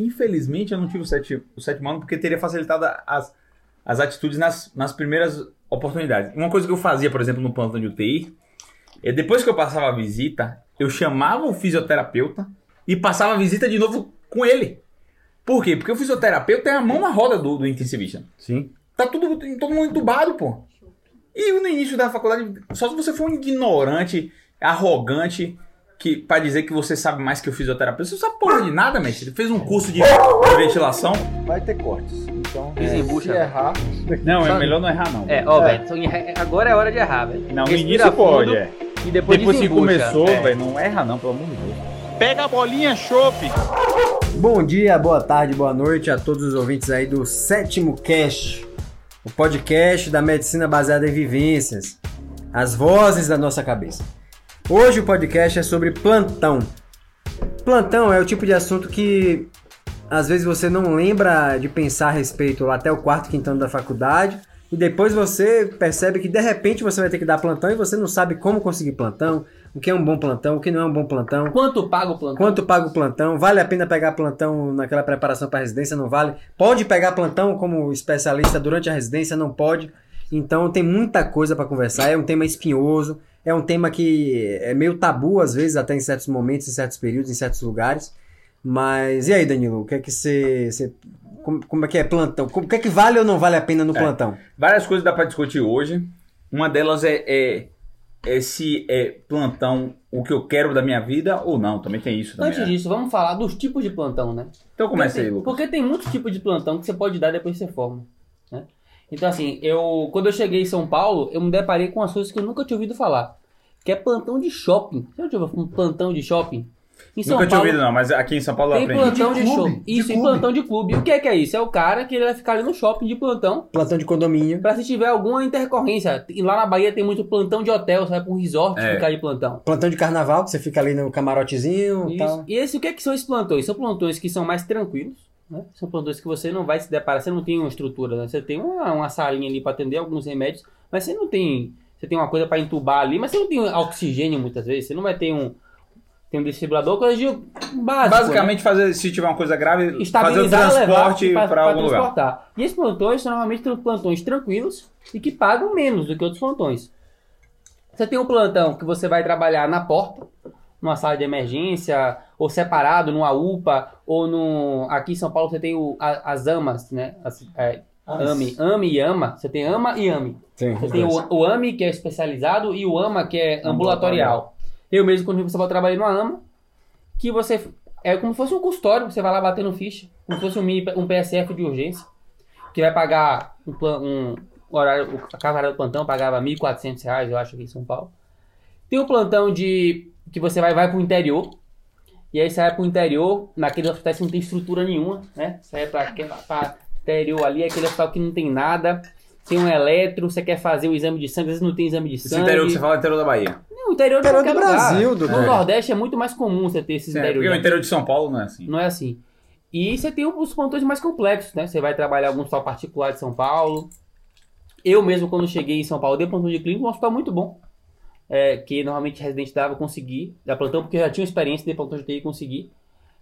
Infelizmente eu não tive o, sete, o sétimo ano porque teria facilitado as, as atitudes nas, nas primeiras oportunidades. Uma coisa que eu fazia, por exemplo, no plantão de UTI, é depois que eu passava a visita, eu chamava o fisioterapeuta e passava a visita de novo com ele. Por quê? Porque o fisioterapeuta tem a mão na roda do, do intensivista. Sim. Tá tudo, todo mundo entubado, pô. E no início da faculdade, só se você for um ignorante, arrogante, que para dizer que você sabe mais que o fisioterapeuta, você não sabe porra de nada, mestre. Ele fez um curso de, de ventilação. Vai ter cortes. Então, Desembucha. se errar, Não, é melhor não errar, não. É, ó, É. velho, então, agora é hora de errar, velho. Não, no Respira início pode, é. E depois, Depois que começou, É. velho, não erra não, pelo amor de Deus. Pega a bolinha, chope. Bom dia, boa tarde, boa noite a todos os ouvintes aí do Sétimo Cast, o podcast da medicina baseada em vivências, as vozes da nossa cabeça. Hoje o podcast é sobre plantão. Plantão é o tipo de assunto que às vezes você não lembra de pensar a respeito lá até o quarto, quinto ano da faculdade, e depois você percebe que de repente você vai ter que dar plantão e você não sabe como conseguir plantão, o que é um bom plantão, o que não é um bom plantão. Quanto paga o plantão? Quanto paga o plantão? Vale a pena pegar plantão naquela preparação para residência? Não vale? Pode pegar plantão como especialista durante a residência? Não pode. Então tem muita coisa para conversar. É um tema espinhoso. É um tema que é meio tabu às vezes, até em certos momentos, em certos períodos, em certos lugares. Mas e aí, Danilo? O que é que você. você- como, como é que é plantão? Como- O que é que vale ou não vale a pena no É. plantão? Várias coisas dá pra discutir hoje. Uma delas é, é, é se é plantão o que eu quero da minha vida ou não. Também tem isso também. Antes né? disso, vamos falar dos tipos de plantão, né? Então começa aí, Lucas. Porque tem muitos tipos de plantão que você pode dar depois que você forma. Né? Então, assim, eu quando eu cheguei em São Paulo, eu me deparei com as coisas que eu nunca tinha ouvido falar. Que é plantão de shopping. Você já ouviu um plantão de shopping? Em São Nunca tinha Paulo, ouvido não, mas aqui em São Paulo eu Tem aprendi. plantão de, De shopping. de Isso, e clube. plantão de clube. E o que é que é isso? É o cara que ele vai ficar ali no shopping de plantão Plantão de condomínio. pra se tiver alguma intercorrência. E lá na Bahia tem muito plantão de hotel, você vai pra um resort É. ficar de plantão. Plantão de carnaval, que você fica ali no camarotezinho e Isso. tal. E esse, o que, é que são esses plantões? São plantões que são mais tranquilos, né? São plantões que você não vai se deparar, você não tem uma estrutura, né? Você tem uma, uma salinha ali para atender alguns remédios, mas você não tem. Você tem uma coisa para entubar ali, mas você não tem oxigênio muitas vezes, você não vai ter um. Tem um desfibrilador, coisa de básico. né? Basicamente, fazer, se tiver uma coisa grave, fazer o transporte para algum lugar. E esses plantões são normalmente plantões tranquilos e que pagam menos do que outros plantões. Você tem um plantão que você vai trabalhar na porta, numa sala de emergência, ou separado, numa UPA, ou no. Aqui em São Paulo você tem o- a- as AMAs, né? As, é, AME, AME e AMA. Você tem AMA e AME. Sim, Você tem o, o AME, que é especializado, e o AMA, que é ambulatorial. Eu mesmo, quando você vai trabalhar no AMA, que você. É como se fosse um custódio, você vai lá batendo ficha, como se fosse um, mini, um PSF de urgência, que vai pagar um, plan- um horário, o- a carga do plantão pagava 1.400 reais, eu acho, aqui em São Paulo. Tem o plantão de que você vai, vai pro interior, e aí você vai pro interior, naqueles hospitais que não tem estrutura nenhuma, né? Você vai pra, aquele- pra interior ali, aquele hospital que não tem nada, tem um eletro, você quer fazer o exame de sangue, às vezes não tem exame de Esse sangue. interior que você fala é interior da Bahia. Não, o interior, Interior do Brasil, lugar. Dudu. No Nordeste é muito mais comum você ter esses É, interiores. porque o interior de São Paulo não é assim. Não é assim. E você tem os plantões mais complexos, né? Você vai trabalhar algum hospital particular de São Paulo. Eu mesmo, quando cheguei em São Paulo, dei plantão de clínica, um hospital muito bom. É, que normalmente residente dava, eu consegui dar plantão, porque eu já tinha experiência de plantão de TI e consegui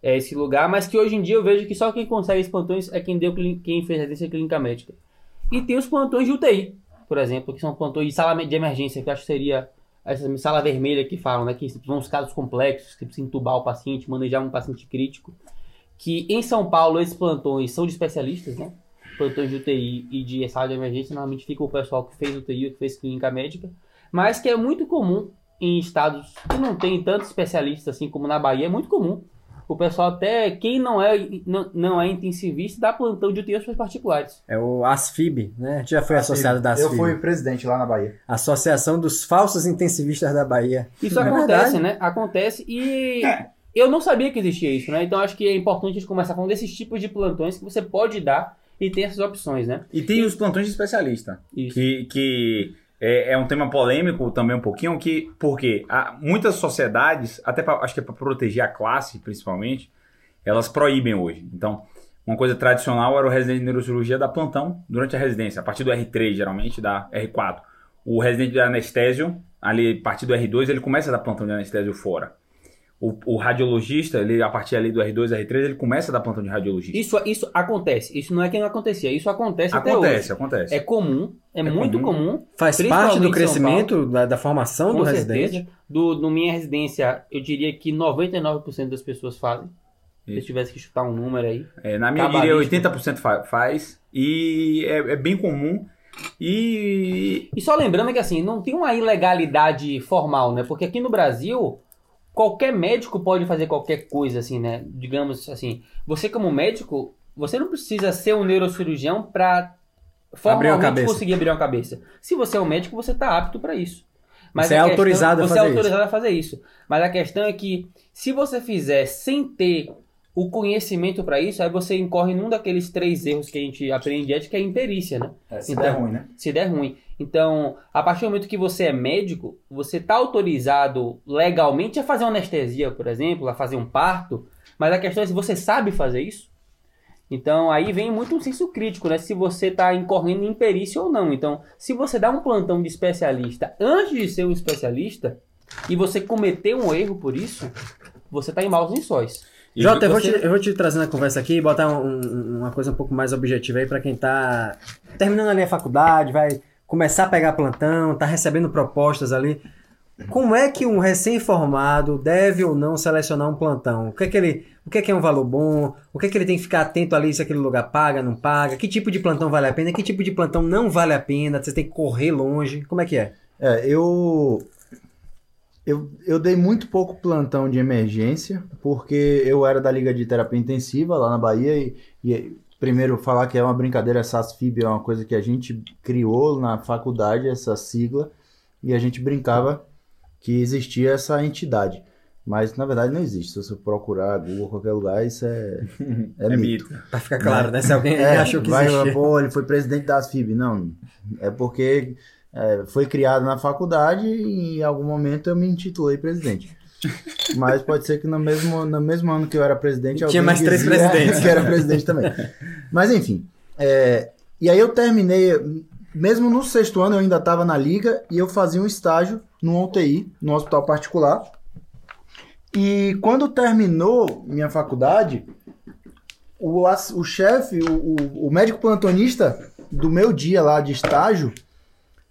é, esse lugar. Mas que hoje em dia eu vejo que só quem consegue esses plantões é quem, deu, quem fez residência clínica médica. E tem os plantões de UTI, por exemplo, que são plantões de sala de emergência, que eu acho que seria essa sala vermelha que falam, né? Que vão os casos complexos, que precisa entubar o paciente, manejar um paciente crítico. Que em São Paulo esses plantões são de especialistas, né? Plantões de UTI e de sala de emergência, normalmente fica o pessoal que fez UTI ou que fez clínica médica, mas que é muito comum em estados que não tem tantos especialistas assim como na Bahia, é muito comum. O pessoal até, quem não é, não, não é intensivista, dá plantão de UTI aos particulares. É o ASFIB, né? A gente já foi associado da eu ASFIB. fui presidente lá na Bahia. Associação dos Falsos Intensivistas da Bahia. Isso É acontece, verdade. né? Acontece e É. eu não sabia que existia isso, né? Então acho que é importante a gente começar falando desses tipos de plantões que você pode dar e tem essas opções, né? E tem os plantões de especialista. Isso. Que, que é, é um tema polêmico também um pouquinho, que porque há muitas sociedades, até pra, acho que é para proteger a classe principalmente, elas proíbem hoje. Então, uma coisa tradicional era o residente de neurocirurgia dar plantão durante a residência, a partir do R3 geralmente, da R4. O residente de anestésio, ali a partir do R2, ele começa a dar plantão de anestésio fora. O, o radiologista, ele, a partir ali do R2, R3, ele começa a dar plantão de radiologista. Isso, isso acontece. Isso não é que não acontecia. Isso acontece, até acontece, hoje. acontece. É comum, é, É muito comum. comum. Faz parte do crescimento da, da formação do certeza. residente. Do, do minha residência, eu diria que 99% das pessoas fazem. Se eu Isso. tivesse que chutar um número aí. É, na minha eu diria Cabalístico. 80% fa- faz. E é, é bem comum. E E só lembrando que assim, não tem uma ilegalidade formal, né? Porque aqui no Brasil, qualquer médico pode fazer qualquer coisa, assim, né? Digamos assim, você como médico, você não precisa ser um neurocirurgião para Abrir formalmente cabeça. conseguir abrir uma cabeça. Se você é um médico, você está apto para isso. Você é a autorizado a você fazer é autorizado a fazer isso. Mas a questão é que se você fizer sem ter o conhecimento para isso, aí você incorre num daqueles três erros que a gente aprende de ética, que é a imperícia, né? É, se Então, der ruim, né? se der ruim. Então, a partir do momento que você é médico, você está autorizado legalmente a fazer uma anestesia, por exemplo, a fazer um parto, mas a questão é se você sabe fazer isso. Então, aí vem muito um senso crítico, né? Se você está incorrendo em perícia ou não. Então, se você dá um plantão de especialista antes de ser um especialista e você cometeu um erro por isso, você está em maus lençóis. E Jota, eu vou, você- te, eu vou te trazer na conversa aqui e botar um- um- uma coisa um pouco mais objetiva aí pra quem tá terminando ali a faculdade, vai começar a pegar plantão, tá recebendo propostas ali. Como é que um recém-formado deve ou não selecionar um plantão? O que é que ele, o que é que é um valor bom? O que é que ele tem que ficar atento ali se aquele lugar paga, não paga? Que tipo de plantão vale a pena? Que tipo de plantão não vale a pena? Você tem que correr longe? Como é que é? É, eu, eu. Eu dei muito pouco plantão de emergência, porque eu era da Liga de Terapia Intensiva lá na Bahia e, e primeiro falar que é uma brincadeira, SASFIB é uma coisa que a gente criou na faculdade, essa sigla, e a gente brincava que existia essa entidade. Mas na verdade não existe. Se você procurar Google, qualquer lugar, isso é, é, é mito. mito. Pra ficar claro, né? Se alguém É, achou que vai, existia. pô, ele foi presidente da ASFIB. Não, é porque é, foi criado na faculdade e em algum momento eu me intitulei presidente. Mas pode ser que no mesmo, no mesmo ano que eu era presidente, Tinha alguém mais três presidentes. que era presidente também. Mas enfim, é, e aí eu terminei, mesmo no sexto ano eu ainda estava na liga e eu fazia um estágio no UTI, no hospital particular. E quando terminou minha faculdade, o, o chefe, o, o, o médico plantonista do meu dia lá de estágio,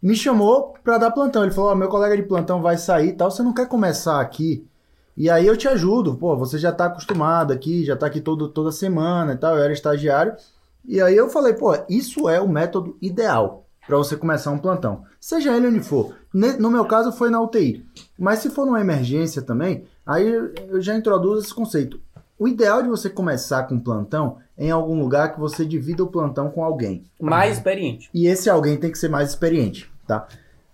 me chamou pra dar plantão. Ele falou: "Ó, meu colega de plantão vai sair e tal, você não quer começar aqui? E aí eu te ajudo, pô, você já tá acostumado aqui, já tá aqui todo, toda semana e tal, eu era estagiário. E aí eu falei, pô, isso é o método ideal pra você começar um plantão. Seja ele onde for. No meu caso foi na UTI. Mas se for numa emergência também, aí eu já introduzo esse conceito. O ideal de você começar com plantão é em algum lugar que você divida o plantão com alguém. Mais experiente. E esse alguém tem que ser mais experiente, tá?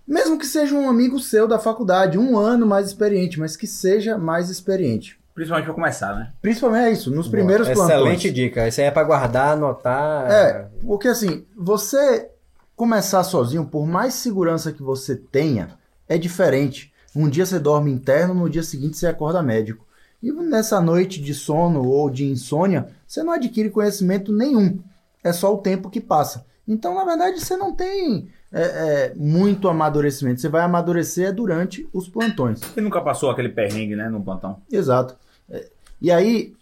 Mesmo que seja um amigo seu da faculdade, um ano mais experiente, mas que seja mais experiente. Principalmente pra começar, né? Principalmente é isso, nos primeiros Excelente plantões. dica. Isso aí é pra guardar, anotar. É, porque assim, você começar sozinho, por mais segurança que você tenha, é diferente. Um dia você dorme interno, no dia seguinte você acorda médico. E nessa noite de sono ou de insônia, você não adquire conhecimento nenhum. É só o tempo que passa. Então, na verdade, você não tem é, é, muito amadurecimento. Você vai amadurecer durante os plantões. Você nunca passou aquele perrengue, né, no plantão? Exato. É, E aí,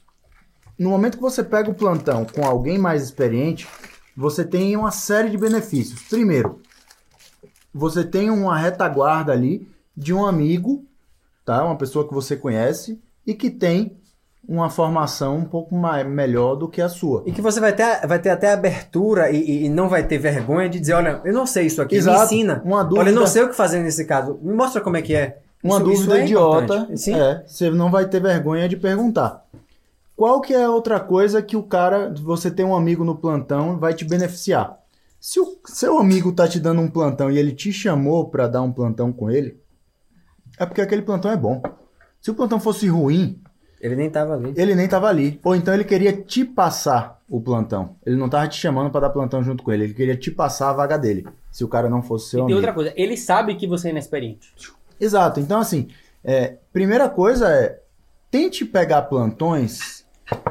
no momento que você pega o plantão com alguém mais experiente, você tem uma série de benefícios. Primeiro, você tem uma retaguarda ali de um amigo, tá? Uma pessoa que você conhece e que tem uma formação um pouco mais, melhor do que a sua. E que você vai ter, vai ter até abertura e, e- não vai ter vergonha de dizer, olha, eu não sei isso aqui, me Exato. ensina. Uma dúvida, Olha, eu não sei o que fazer nesse caso. Me mostra como é que é. uma Isso- isso dúvida é idiota, importante. Sim. é, você não vai ter vergonha de perguntar. Qual que é a outra coisa que o cara, você tem um amigo no plantão, vai te beneficiar? Se o seu amigo tá te dando um plantão e ele te chamou pra dar um plantão com ele, é porque aquele plantão é bom. Se o plantão fosse ruim, Ele nem tava ali. ele nem tava ali. Ou então ele queria te passar o plantão. Ele não tava te chamando pra dar plantão junto com ele, ele queria te passar a vaga dele. Se o cara não fosse seu e tem amigo. outra coisa, ele sabe que você é inexperiente. Exato. Então, assim, é, primeira coisa é tente pegar plantões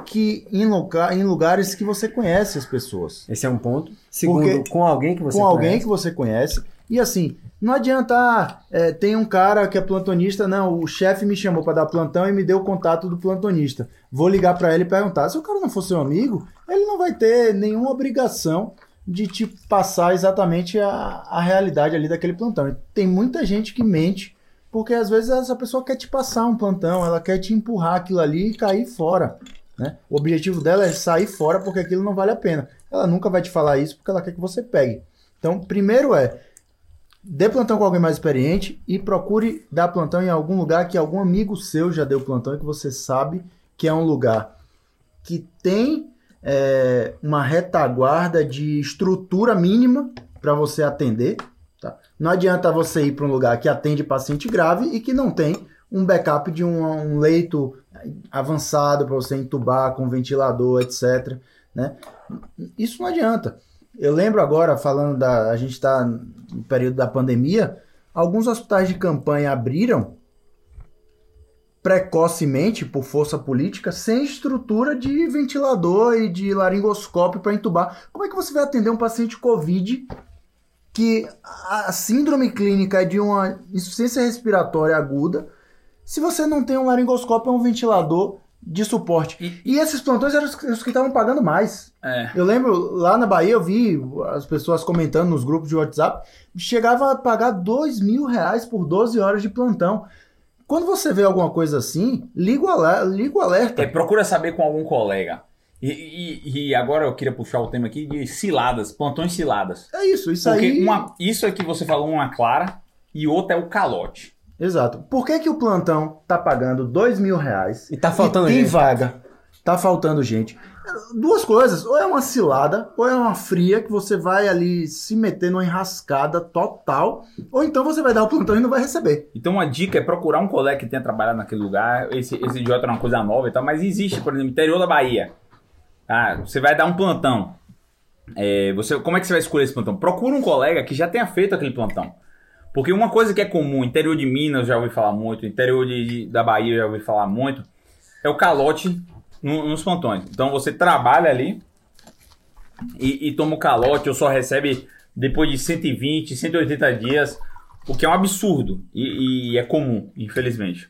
que em, loca- em lugares que você conhece as pessoas. Esse é um ponto. Segundo, Porque- com alguém que você com alguém conhece. que você conhece. E assim, não adianta, ah, é, tem um cara que é plantonista, não, o chefe me chamou para dar plantão e me deu o contato do plantonista. Vou ligar para ele e perguntar. Se o cara não for seu amigo, ele não vai ter nenhuma obrigação de te passar exatamente a, a realidade ali daquele plantão. Tem muita gente que mente, porque às vezes essa pessoa quer te passar um plantão, ela quer te empurrar aquilo ali e cair fora. Né? O objetivo dela é sair fora porque aquilo não vale a pena. Ela nunca vai te falar isso porque ela quer que você pegue. Então, primeiro é dê plantão com alguém mais experiente e procure dar plantão em algum lugar que algum amigo seu já deu plantão e que você sabe que é um lugar que tem é, uma retaguarda de estrutura mínima para você atender. Tá? Não adianta você ir para um lugar que atende paciente grave e que não tem um backup de um, um leito avançado para você entubar com ventilador, etc. Né? Isso não adianta. Eu lembro agora, falando da. A gente está no período da pandemia, alguns hospitais de campanha abriram precocemente, por força política, sem estrutura de ventilador e de laringoscópio para entubar. Como é que você vai atender um paciente Covid que a síndrome clínica é de uma insuficiência respiratória aguda se você não tem um laringoscópio ou um ventilador de suporte? E- E, esses plantões eram os os que estavam pagando mais. É. Eu lembro, lá na Bahia, eu vi as pessoas comentando nos grupos de WhatsApp, chegava a pagar dois mil reais por 12 horas de plantão. Quando você vê alguma coisa assim, liga o alerta. Liga o alerta. É, procura saber com algum colega. E, e- e agora eu queria puxar o tema aqui de ciladas, plantões ciladas. É isso, isso Porque aí. uma, isso é que você falou, uma clara, e outra é o calote. Exato. Por que, que o plantão tá pagando dois mil reais E tá faltando e tem gente. vaga? Tá faltando gente. Duas coisas, ou é uma cilada, ou é uma fria que você vai ali se meter numa enrascada total, ou então você vai dar o plantão e não vai receber. Então uma dica é procurar um colega que tenha trabalhado naquele lugar. Esse, esse idiota é uma coisa nova e tal, mas existe, por exemplo, interior da Bahia. Ah, você vai dar um plantão. É, você, como é que você vai escolher esse plantão? Procura um colega que já tenha feito aquele plantão. Porque uma coisa que é comum, interior de Minas já ouvi falar muito, interior de, da Bahia já ouvi falar muito, é o calote no- nos plantões. Então você trabalha ali e, e toma o calote ou só recebe depois de 120, 180 dias, o que é um absurdo e, e é comum, infelizmente.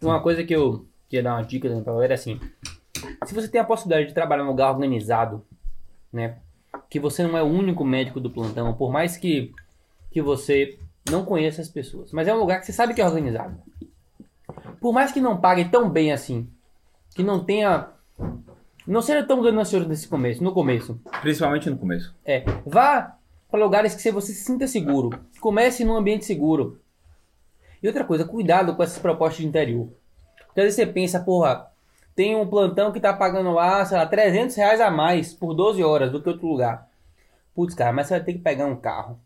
Uma coisa que eu queria dar uma dica né, pra galera é assim: se você tem a possibilidade de trabalhar num lugar organizado, né? Que você não é o único médico do plantão, por mais que, que você não conheça as pessoas, mas é um lugar que você sabe que é organizado. Por mais que não pague tão bem assim, que não tenha. Não seja tão ganancioso nesse começo, no começo. Principalmente no começo. É, vá para lugares que você se sinta seguro. Comece num ambiente seguro. E outra coisa, cuidado com essas propostas de interior. Porque às vezes você pensa, porra, tem um plantão que tá pagando lá, sei lá, 300 reais a mais por 12 horas do que outro lugar. Putz, cara, mas você vai ter que pegar um carro.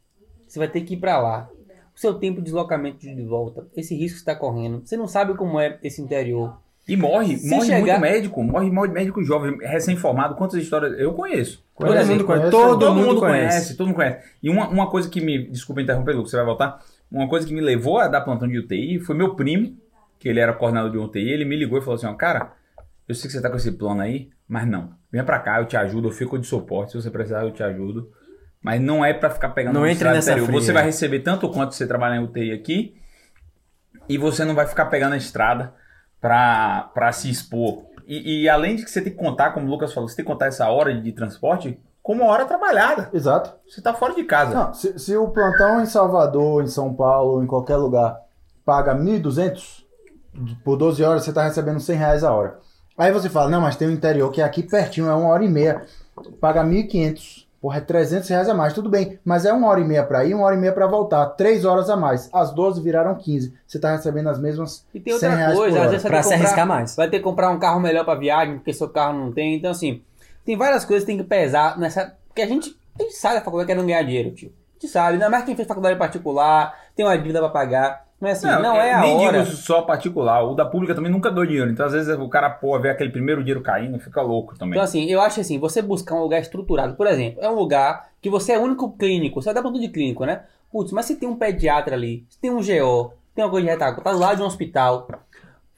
Você vai ter que ir para lá. O seu tempo de deslocamento de volta, esse risco que você está correndo. Você não sabe como é esse interior. E morre, Se morre chegar- muito médico, morre, morre médico jovem, recém-formado. Quantas histórias eu conheço. Todo mundo conhece. Todo, todo mundo conhece. todo mundo conhece. E uma, uma coisa que me. Desculpa interromper, Lucas, você vai voltar. Uma coisa que me levou a dar plantão de UTI foi meu primo, que ele era coordenador de UTI. Ele me ligou e falou assim: ó, cara, eu sei que você tá com esse plano aí, mas não. Vem pra cá, eu te ajudo, eu fico de suporte. Se você precisar, eu te ajudo. Mas não é pra ficar pegando Não estrada nessa fria. Você vai receber tanto quanto você trabalhar em UTI aqui. E você não vai ficar pegando a estrada pra, pra se expor. E, e além de que você tem que contar, como o Lucas falou, você tem que contar essa hora de transporte como uma hora trabalhada. Exato. Você tá fora de casa. Não, se, se o plantão em Salvador, em São Paulo, em qualquer lugar, paga 1.200 por 12 horas, você está recebendo 100 reais a hora. Aí você fala, não, mas tem o interior que é aqui pertinho, é uma hora e meia. Paga 1.500. Porra, é 300 reais a mais, tudo bem. Mas é uma hora e meia para ir, uma hora e meia para voltar. Três horas a mais. As 12 viraram 15. Você está recebendo as mesmas E tem 100 outra reais por coisa, às hora. vezes você Pra se comprar- arriscar mais. Vai ter que comprar um carro melhor pra viagem, porque seu carro não tem. Então, assim, tem várias coisas que tem que pesar nessa. Porque a gente, a gente sabe da faculdade querendo ganhar dinheiro, tio. A gente sabe, ainda mais quem fez faculdade particular, tem uma dívida pra pagar. Não é assim, não, é a nem hora. digo só particular. O da pública também nunca deu dinheiro. Então, às vezes, o cara, pô, vê aquele primeiro dinheiro caindo, fica louco também. Então, assim, eu acho assim, você buscar um lugar estruturado, por exemplo, é um lugar que você é o único clínico, você vai dar plantão de clínico, né? Putz, mas se tem um pediatra ali, se tem um GO, tem uma coisa de retaguarda, tá do lado de um hospital.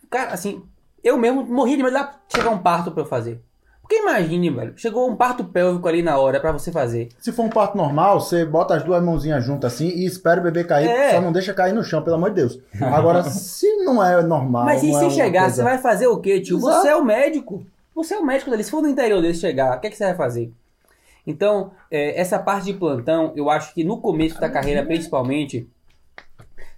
Cara, assim, eu mesmo morri de medo de chegar um parto pra eu fazer. Porque imagine, velho, chegou um parto pélvico ali na hora pra você fazer. Se for um parto normal, você bota as duas mãozinhas juntas assim e espera o bebê cair, É. só não deixa cair no chão, pelo amor de Deus. Agora, se não é normal. Mas e é se uma chegar, coisa- você vai fazer o quê, tio? Exato. Você é o médico. Você é o médico dele. Se for no interior dele chegar, o que, é que você vai fazer? Então, é, essa parte de plantão, eu acho que no começo da carreira, principalmente,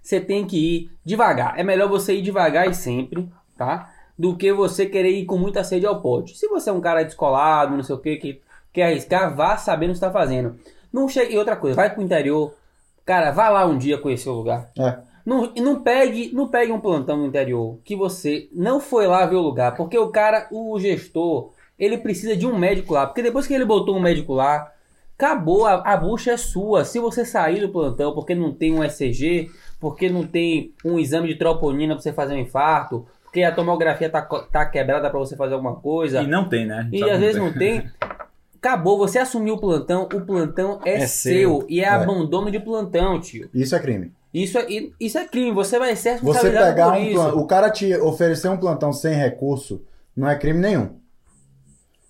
você tem que ir devagar. É melhor você ir devagar e sempre, tá? Do que você querer ir com muita sede ao pote. Se você é um cara descolado, não sei o que, que quer arriscar, vá sabendo o que está fazendo. Não chegue. E outra coisa, vai pro interior. Cara, vá lá um dia conhecer o lugar. É. Não, e não pegue, não pegue um plantão no interior que você não foi lá ver o lugar, porque o cara, o gestor, ele precisa de um médico lá, porque depois que ele botou um médico lá, acabou, a, a bucha é sua. Se você sair do plantão porque não tem um ECG, porque não tem um exame de troponina pra você fazer um infarto, porque a tomografia tá, tá quebrada pra você fazer alguma coisa, E não tem, né? e às que vezes não tem. Acabou, você assumiu o plantão, o plantão é, É seu, seu. e é, É. abandono de plantão, tio. Isso é crime. Isso é, isso é crime, você vai ser Você pegar por um isso. plantão, o cara te oferecer um plantão sem recurso, não é crime nenhum.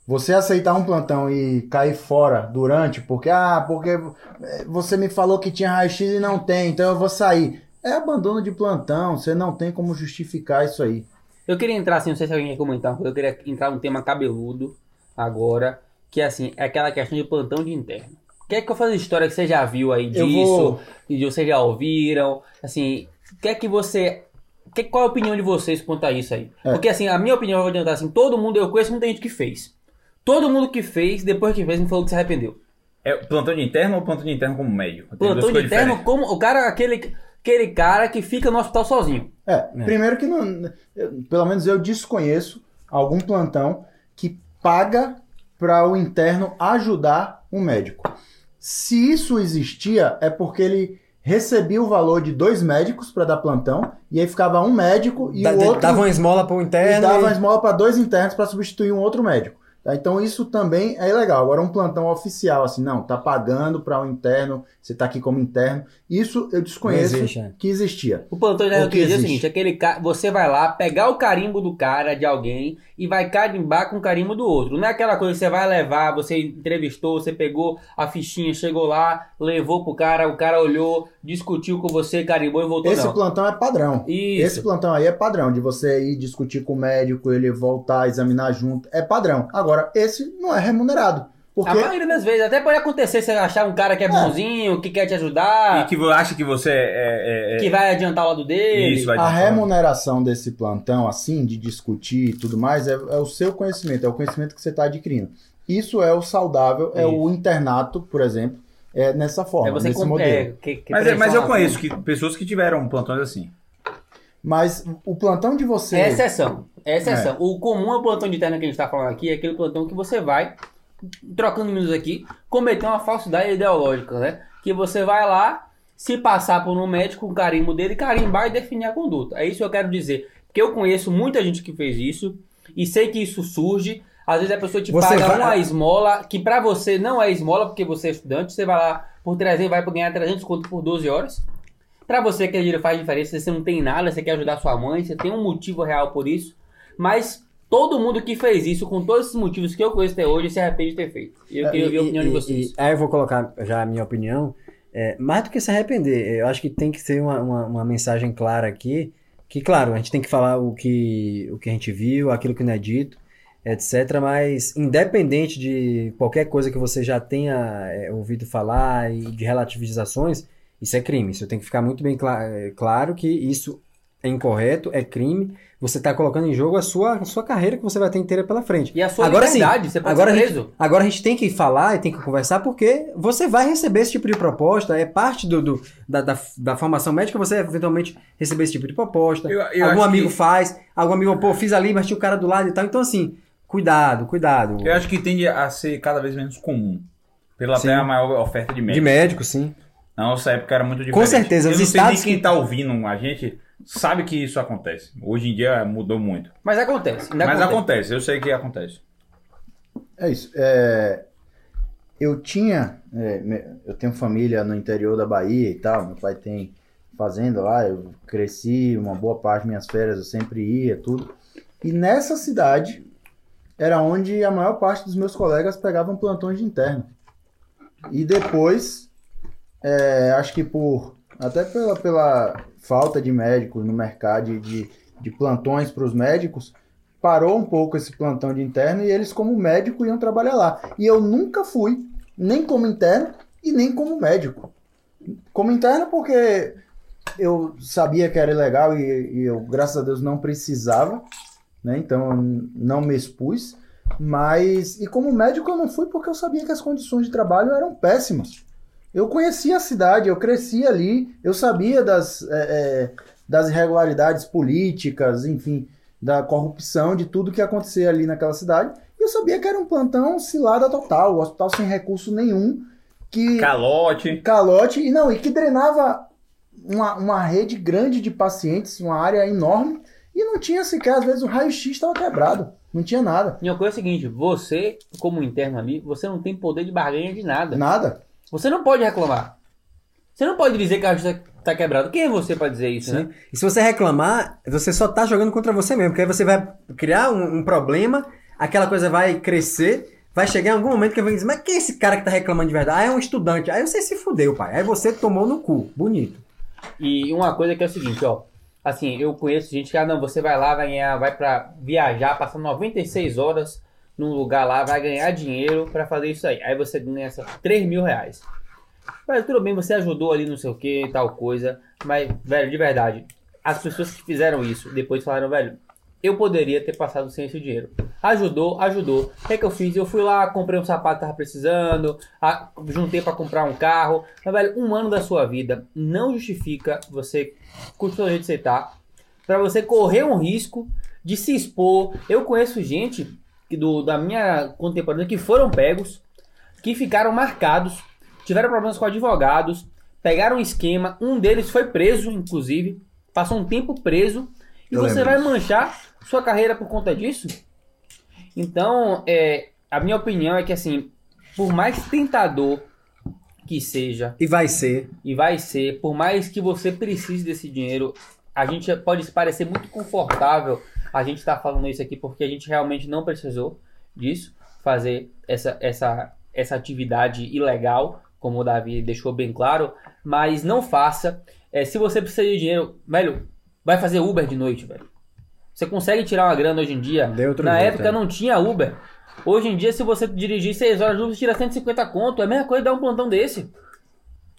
Você aceitar um plantão e cair fora durante, porque ah, porque eh, você me falou que tinha raio-x e não tem, então eu vou sair. É abandono de plantão, você não tem como justificar isso aí. Eu queria entrar assim, não sei se alguém quer comentar, eu queria entrar num tema cabeludo agora, que assim, é aquela questão de plantão de interno. Quer que eu faça história que você já viu aí disso, vou- e vocês já ouviram, assim, quer que você... Que, qual é a opinião de vocês quanto a isso aí? É. Porque assim, a minha opinião, eu vou adiantar assim, todo mundo, eu conheço muita gente que fez. Todo mundo que fez, depois que fez, me falou que se arrependeu. É plantão de interno ou plantão de interno como? Tem duas Plantão de interno, diferentes. como o cara, aquele, aquele cara que fica no hospital sozinho. É, primeiro que não, eu- pelo menos eu desconheço algum plantão que paga para o interno ajudar um médico. Se isso existia, é porque ele recebia o valor de dois médicos para dar plantão e aí ficava um médico e Da- o outro Dava uma esmola pro e interno. dava e- uma esmola para dois internos para substituir um outro médico. Tá? Então isso também é ilegal. Agora um plantão oficial assim, não, tá pagando para um interno, você tá aqui como interno. Isso eu desconheço existe, é. que existia. O plantão de O interno que quer dizer o existe? seguinte, aquele ca... você vai lá, pegar o carimbo do cara, de alguém, e vai carimbar com o carimbo do outro. Não é aquela coisa que você vai levar, você entrevistou, você pegou a fichinha, chegou lá, levou pro cara, o cara olhou, discutiu com você, carimbou e voltou. Esse não. plantão é padrão. Isso. Esse plantão aí é padrão, de você ir discutir com o médico, ele voltar, examinar junto. É padrão. Agora, esse não é remunerado. Porque A maioria das vezes, até pode acontecer você achar um cara que é bonzinho, que quer te ajudar, E que acha que você é. é- é- que vai adiantar o lado dele. Isso, vai a remuneração desse plantão, assim, de discutir e tudo mais, é, é o seu conhecimento, é o conhecimento que você está adquirindo. Isso é o saudável, é o internato, por exemplo, é nessa forma, É você nesse com- modelo. é, que- que Mas, é- mas eu pressão- conheço que, pessoas que tiveram plantões assim. Mas o plantão de você. É exceção. É exceção. O comum é o plantão de interna que a gente tá falando aqui, é aquele plantão que você vai, trocando minutos aqui, cometer uma falsidade ideológica, né? Que você vai lá, se passar por um médico com o carimbo dele, carimbar e definir a conduta. É isso que eu quero dizer. Porque eu conheço muita gente que fez isso e sei que isso surge. Às vezes a pessoa te Você paga vai- uma esmola, que pra você não é esmola, porque você é estudante, você vai lá por 300, vai ganhar 300 conto por 12 horas. Pra você que dinheiro faz diferença, você não tem nada, você quer ajudar sua mãe, você tem um motivo real por isso. Mas todo mundo que fez isso, com todos esses motivos que eu conheço até hoje, se arrepende de ter feito. E eu queria ouvir a opinião de vocês. E, aí eu vou colocar já a minha opinião. É, mais do que se arrepender, eu acho que tem que ser uma, uma, uma mensagem clara aqui. Que, claro, a gente tem que falar o que, o que a gente viu, aquilo que não é dito, etc. Mas, independente de qualquer coisa que você já tenha é, ouvido falar e de relativizações, isso é crime. Isso tem que ficar muito bem cla- é, claro que isso é incorreto, é crime. Você está colocando em jogo a sua, a sua carreira que você vai ter inteira pela frente. E a sua Agora sim, liberdade, você pode agora ser a gente- preso. Agora a gente tem que falar e tem que conversar porque você vai receber esse tipo de proposta, é parte do, do- da, da, da formação médica você eventualmente receber esse tipo de proposta. Eu- eu algum amigo que- faz, algum amigo, pô, fiz ali, mas tinha o cara do lado e tal. Então, assim, cuidado, cuidado. Eu acho que tende a ser cada vez menos comum. Pela Sim. até a maior oferta de De médicos. médico, sim. Na nossa época era muito diferente. Com certeza, Eu os não sei nem estados quem que- tá ouvindo a gente sabe que isso acontece. Hoje em dia mudou muito. Mas acontece. Ainda Mas acontece. acontece, eu sei que acontece. É isso. É, eu tinha, é, eu tenho família no interior da Bahia e tal. Meu pai tem fazenda lá. Eu cresci, uma boa parte das minhas férias eu sempre ia, tudo. E nessa cidade era onde a maior parte dos meus colegas pegavam plantões de interno. E depois, é, acho que por até pela, pela falta de médicos no mercado, de, de, plantões para os médicos, parou um pouco esse plantão de interno e eles, como médico, iam trabalhar lá. E eu nunca fui, nem como interno e nem como médico. Como interno, porque eu sabia que era ilegal e, e eu, graças a Deus, não precisava, né? Então não me expus. Mas, e como médico, eu não fui porque eu sabia que as condições de trabalho eram péssimas. Eu conhecia a cidade, eu cresci ali, eu sabia das, é, é, das irregularidades políticas, enfim, da corrupção, de tudo que acontecia ali naquela cidade. E eu sabia que era um plantão cilada total, o hospital sem recurso nenhum, que Calote. calote e não e que drenava uma, uma rede grande de pacientes, uma área enorme e não tinha sequer às vezes o raio-x estava quebrado, não tinha nada, E uma coisa é a seguinte, você, como interno ali, você não tem poder de barganha de nada. nada. Você não pode reclamar. Você não pode dizer que a justiça tá quebrado. Quem é você pra dizer isso, né? E se você reclamar, você só tá jogando contra você mesmo, porque aí você vai criar um, um problema, aquela coisa vai crescer, vai chegar em algum momento que vai dizer, mas quem é esse cara que tá reclamando de verdade? Ah, é um estudante. Aí você se fudeu, pai. Aí você tomou no cu. Bonito. E uma coisa que é o seguinte, ó. Assim, eu conheço gente que, ah, não, você vai lá, vai ganhar, vai pra viajar, passar 96 horas num lugar lá, vai ganhar dinheiro pra fazer isso aí. Aí você ganha essa 3 mil reais. Velho, tudo bem, você ajudou ali, não sei o que, tal coisa. Mas, velho, de verdade, as pessoas que fizeram isso depois falaram, velho, eu poderia ter passado sem esse dinheiro. Ajudou, ajudou. O que, é que eu fiz? Eu fui lá, comprei um sapato que tava precisando, a- juntei pra comprar um carro. Mas, velho, um ano da sua vida não justifica você continuar do jeito você tá. Pra você correr um risco de se expor. Eu conheço gente do, da minha contemporânea que foram pegos, que ficaram marcados, tiveram problemas com advogados, pegaram um esquema. Um deles foi preso, inclusive, passou um tempo preso. E Eu você lembro vai manchar sua carreira por conta disso? Então, é, a minha opinião é que, assim, por mais tentador que seja, E vai ser. e vai ser, por mais que você precise desse dinheiro, a gente pode parecer muito confortável a gente estar falando isso aqui porque a gente realmente não precisou disso, fazer essa, essa, essa atividade ilegal, como o Davi deixou bem claro, mas não faça. É, se você precisa de dinheiro, velho, vai fazer Uber de noite, velho. Você consegue tirar uma grana hoje em dia. Na jeito, época é. não tinha Uber. Hoje em dia, se você dirigir 6 horas de Uber, você tira 150 conto. É a mesma coisa dar um plantão desse.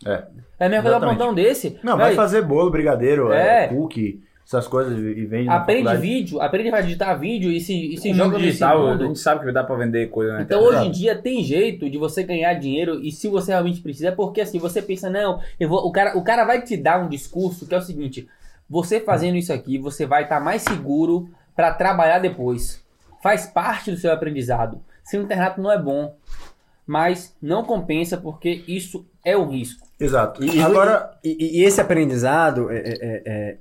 É. É a mesma coisa dar um plantão desse. Não, vai Véi, fazer bolo, brigadeiro, é. É. cookie, essas coisas e vende Aprende vídeo, aprende a editar vídeo e se, e se joga mundo nesse digital, a mundo. gente sabe que dá pra vender coisa na Então internet. hoje em dia tem jeito de você ganhar dinheiro e se você realmente precisa, é porque assim, você pensa, não, eu vou, o, cara, o cara vai te dar um discurso que é o seguinte, você fazendo isso aqui, você vai estar mais seguro para trabalhar depois. Faz parte do seu aprendizado. Ser um internato não é bom, mas não compensa porque isso é o risco. Exato. E, Agora, e, e esse aprendizado, é, é- é- é-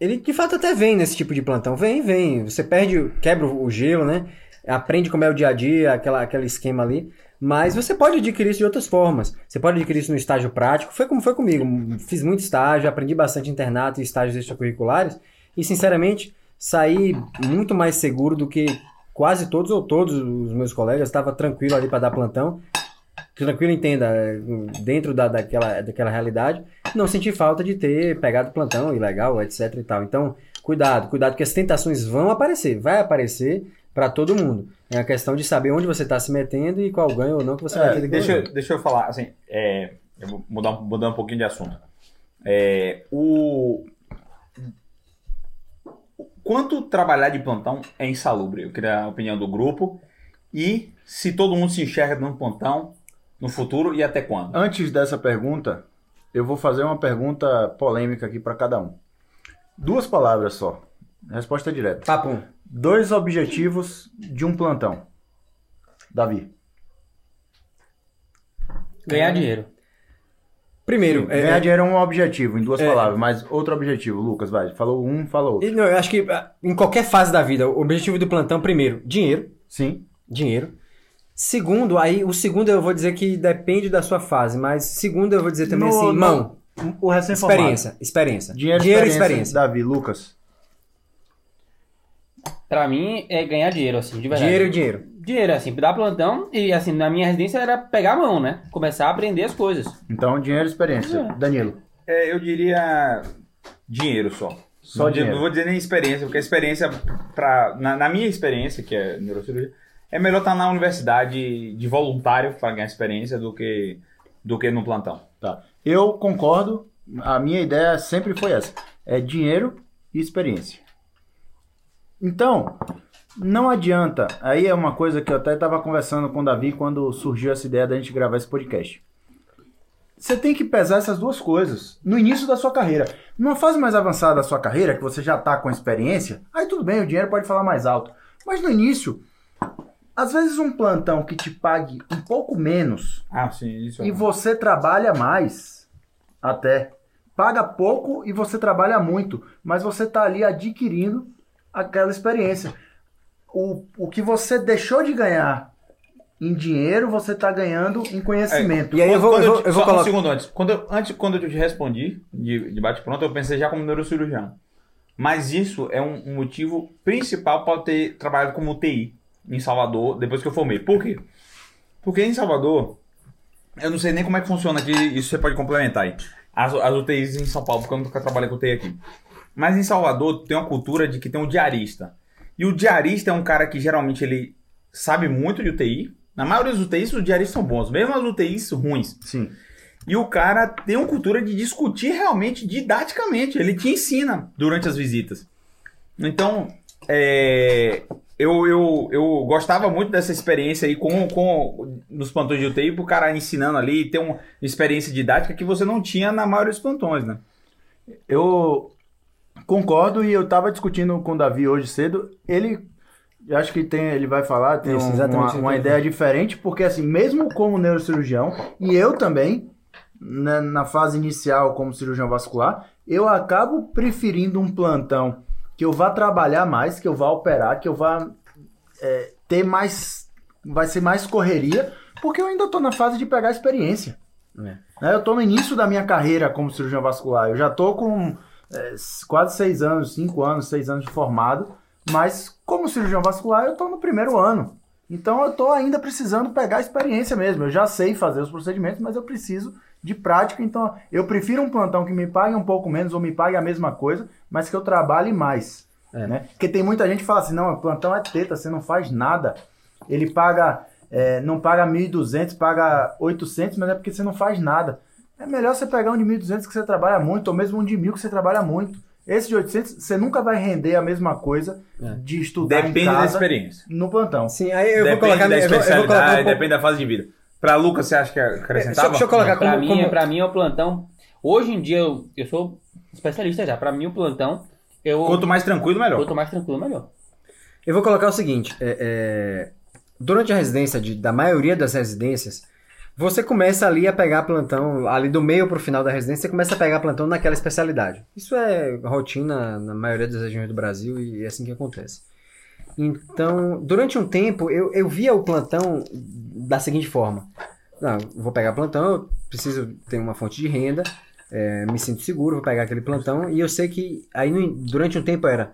ele de fato até vem nesse tipo de plantão. Vem, vem. Você perde, quebra o gelo, né? Aprende como é o dia a dia, aquela, aquele esquema ali. Mas você pode adquirir isso de outras formas. Você pode adquirir isso no estágio prático. Foi como foi comigo. Fiz muito estágio, aprendi bastante internato e estágios extracurriculares. E, sinceramente, saí muito mais seguro do que quase todos ou todos os meus colegas. Estava tranquilo ali para dar plantão. Tranquilo, entenda, dentro da, daquela, daquela realidade, não senti falta de ter pegado plantão ilegal, etc e tal. Então, cuidado, cuidado, porque as tentações vão aparecer, vai aparecer para todo mundo. É a questão de saber onde você está se metendo e qual ganho ou não que você vai É, ter. deixa, eu- deixa eu falar, assim, é, eu vou mudar, um- mudar um pouquinho de assunto. É, o quanto trabalhar de plantão é insalubre? Eu queria a opinião do grupo e se todo mundo se enxerga num plantão no futuro e até quando? antes dessa pergunta, eu vou fazer uma pergunta polêmica aqui para cada um. Duas palavras só. Resposta direta. Papum. Dois objetivos de um plantão. Davi. Ganhar dinheiro. Primeiro, Sim, é- ganhar é- dinheiro é um objetivo, em duas É. palavras, mas outro objetivo, Lucas, vai. Falou um, falou outro. não, eu acho que ah, em qualquer fase da vida, o objetivo do plantão, primeiro, dinheiro. Sim. Dinheiro. Segundo, aí o segundo eu vou dizer que depende da sua fase, mas segundo eu vou dizer também No- assim, no- mão, O recém-formado. experiência, experiência. Dinheiro, Dinheiro e experiência. experiência. Davi, Lucas. Pra mim é ganhar dinheiro, assim, de verdade. Dinheiro e dinheiro. Dinheiro, assim, dar plantão e, assim, na minha residência era pegar a mão, né? Começar a aprender as coisas. Então, dinheiro e experiência. Danilo. É, eu diria dinheiro só. Só não, dinheiro. Não vou dizer nem experiência, porque a experiência, pra, na, na minha experiência, que é neurocirurgia, é melhor estar na universidade de voluntário para ganhar experiência do que, do que no plantão. Tá. Eu concordo. A minha ideia sempre foi essa: é dinheiro e experiência. Então, não adianta. Aí é uma coisa que eu até estava conversando com o Davi quando surgiu essa ideia da gente gravar esse podcast. Você tem que pesar essas duas coisas no início da sua carreira. Numa fase mais avançada da sua carreira, que você já está com experiência, aí tudo bem, o dinheiro pode falar mais alto. Mas no início, às vezes um plantão que te pague um pouco menos Ah, sim, isso e você trabalha mais, até. Paga pouco e você trabalha muito, mas você está ali adquirindo aquela experiência. O, o que você deixou de ganhar em dinheiro, você está ganhando em conhecimento. E aí eu vou, eu eu vou, te- eu vou só um colocar. segundo antes. Quando eu, antes, quando eu te respondi de, de bate-pronto, eu pensei já como neurocirurgião. Mas isso é um, um motivo principal para eu ter trabalhado como UTI em Salvador depois que eu formei. Por quê? Porque em Salvador, eu não sei nem como é que funciona aqui, isso você pode complementar aí. As, as UTIs em São Paulo, porque eu nunca trabalhei com UTI aqui. Mas em Salvador tem uma cultura de que tem um diarista. E o diarista é um cara que geralmente ele sabe muito de UTI. Na maioria dos UTIs, os diaristas são bons, mesmo as UTIs ruins. Sim. E o cara tem uma cultura de discutir realmente didaticamente. Ele te ensina durante as visitas. Então, é, eu, eu, eu gostava muito dessa experiência aí com, com nos plantões de UTI, pro cara ensinando ali, ter uma experiência didática que você não tinha na maioria dos plantões, né? Eu concordo e eu estava discutindo com o Davi hoje cedo. Ele, eu acho que tem, ele vai falar, tem Isso, um- uma, uma ideia diferente, porque assim, mesmo como neurocirurgião, e eu também, né, na fase inicial como cirurgião vascular, eu acabo preferindo um plantão que eu vá trabalhar mais, que eu vá operar, que eu vá é, ter mais. Vai ser mais correria, porque eu ainda estou na fase de pegar experiência. É. Né, Eu estou no início da minha carreira como cirurgião vascular. Eu já estou com é, quase seis anos, cinco anos, seis anos de formado. Mas como cirurgião vascular, eu estou no primeiro ano. Então eu estou ainda precisando pegar experiência mesmo. Eu já sei fazer os procedimentos, mas eu preciso de prática. Então eu prefiro um plantão que me pague um pouco menos ou me pague a mesma coisa, mas que eu trabalhe mais. É. Né? Porque tem muita gente que fala assim: não, plantão é teta, você não faz nada. Ele paga, é, não paga 1.200, paga 800, mas é porque você não faz nada. É melhor você pegar um de 1.200 que você trabalha muito, ou mesmo um de 1.000 que você trabalha muito. Esse de 800, você nunca vai render a mesma coisa É. de estudar Depende em da experiência. no plantão. Sim, aí eu vou depende colocar. da eu vou- eu vou especialidade, colocar um pouco- depende da fase de vida. Pra Lucas, você acha que acrescentava? Deixa eu colocar pra, como- mim, como- pra mim é o plantão. Hoje em dia eu, eu sou especialista já. Pra mim o plantão, eu. Quanto mais tranquilo, melhor. Quanto mais tranquilo, melhor. Eu vou colocar o seguinte: é, é, durante a residência, de- da maioria das residências, você começa ali a pegar plantão, ali do meio pro final da residência, você começa a pegar plantão naquela especialidade. Isso é rotina na maioria das regiões do Brasil e é assim que acontece. Então, durante um tempo, eu, eu via o plantão da seguinte forma: não, eu vou pegar plantão, preciso ter uma fonte de renda, é, me sinto seguro, vou pegar aquele plantão, e eu sei que aí durante um tempo era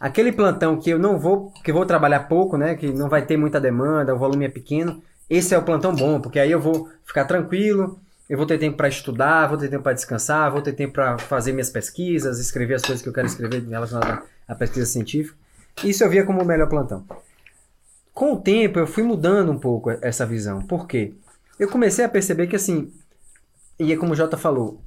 aquele plantão que eu não vou, que vou trabalhar pouco, né, que não vai ter muita demanda, o volume é pequeno, esse é o plantão bom, porque aí eu vou ficar tranquilo, eu vou ter tempo para estudar, vou ter tempo para descansar, vou ter tempo para fazer minhas pesquisas, escrever as coisas que eu quero escrever relacionadas à pesquisa científica. Isso eu via como o melhor plantão. Com o tempo eu fui mudando um pouco essa visão. Por quê? Eu comecei a perceber que assim, e é como o Jota falou,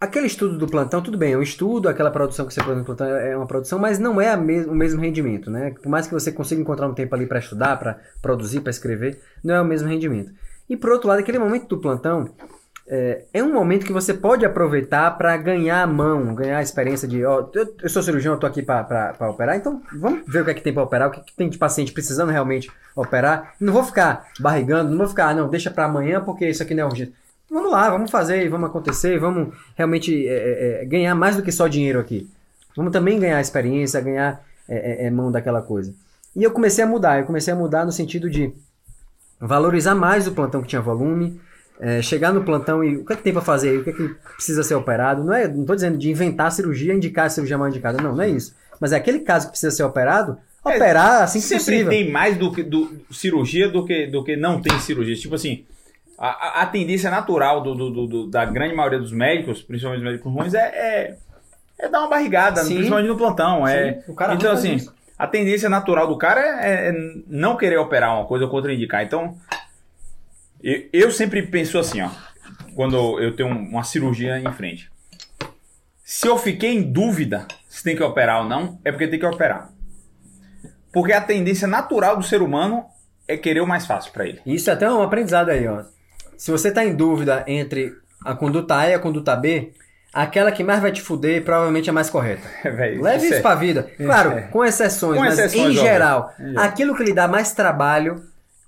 aquele estudo do plantão, tudo bem, é um estudo, aquela produção que você produz no plantão é uma produção, mas não é o mesmo rendimento, né? Por mais que você consiga encontrar um tempo ali para estudar, para produzir, para escrever, não é o mesmo rendimento. E por outro lado, aquele momento do plantão é, é um momento que você pode aproveitar para ganhar a mão, ganhar a experiência de, ó, eu, eu sou cirurgião, eu tô aqui para operar, então vamos ver o que é que tem para operar, o que, é que tem de paciente precisando realmente operar. Não vou ficar barrigando, não vou ficar, ah, não, deixa para amanhã porque isso aqui não é urgente. Vamos lá, vamos fazer, vamos acontecer, vamos realmente é, é, é, ganhar mais do que só dinheiro aqui. Vamos também ganhar experiência, ganhar é, é, mão daquela coisa. E eu comecei a mudar, eu comecei a mudar no sentido de valorizar mais o plantão que tinha volume, é, chegar no plantão e o que é que tem para fazer aí, o que é que precisa ser operado. Não é, não tô dizendo de inventar a cirurgia, indicar a cirurgia mais indicada, não, não é isso. Mas é aquele caso que precisa ser operado, operar assim que Sempre possível. tem mais do que do, cirurgia do que, do que não tem cirurgia. Tipo assim, a, a- tendência natural do, do- do- da grande maioria dos médicos, principalmente os médicos ruins, é, é, é dar uma barrigada, Sim. principalmente no plantão. É, Sim, cara então, assim, isso. a tendência natural do cara é, é não querer operar uma coisa ou contraindicar. Então, eu, eu sempre penso assim, ó, quando eu tenho uma cirurgia em frente. Se eu fiquei em dúvida se tem que operar ou não, é porque tem que operar. Porque a tendência natural do ser humano é querer o mais fácil pra ele. Isso é até um aprendizado aí, ó. Se você tá em dúvida entre a conduta A e a conduta B, aquela que mais vai te fuder provavelmente é a mais correta. Véi, Leve isso é- pra vida. Claro, É. com exceções, Com mas exceções, em óbvio. geral, Em geral. aquilo que lhe dá mais trabalho,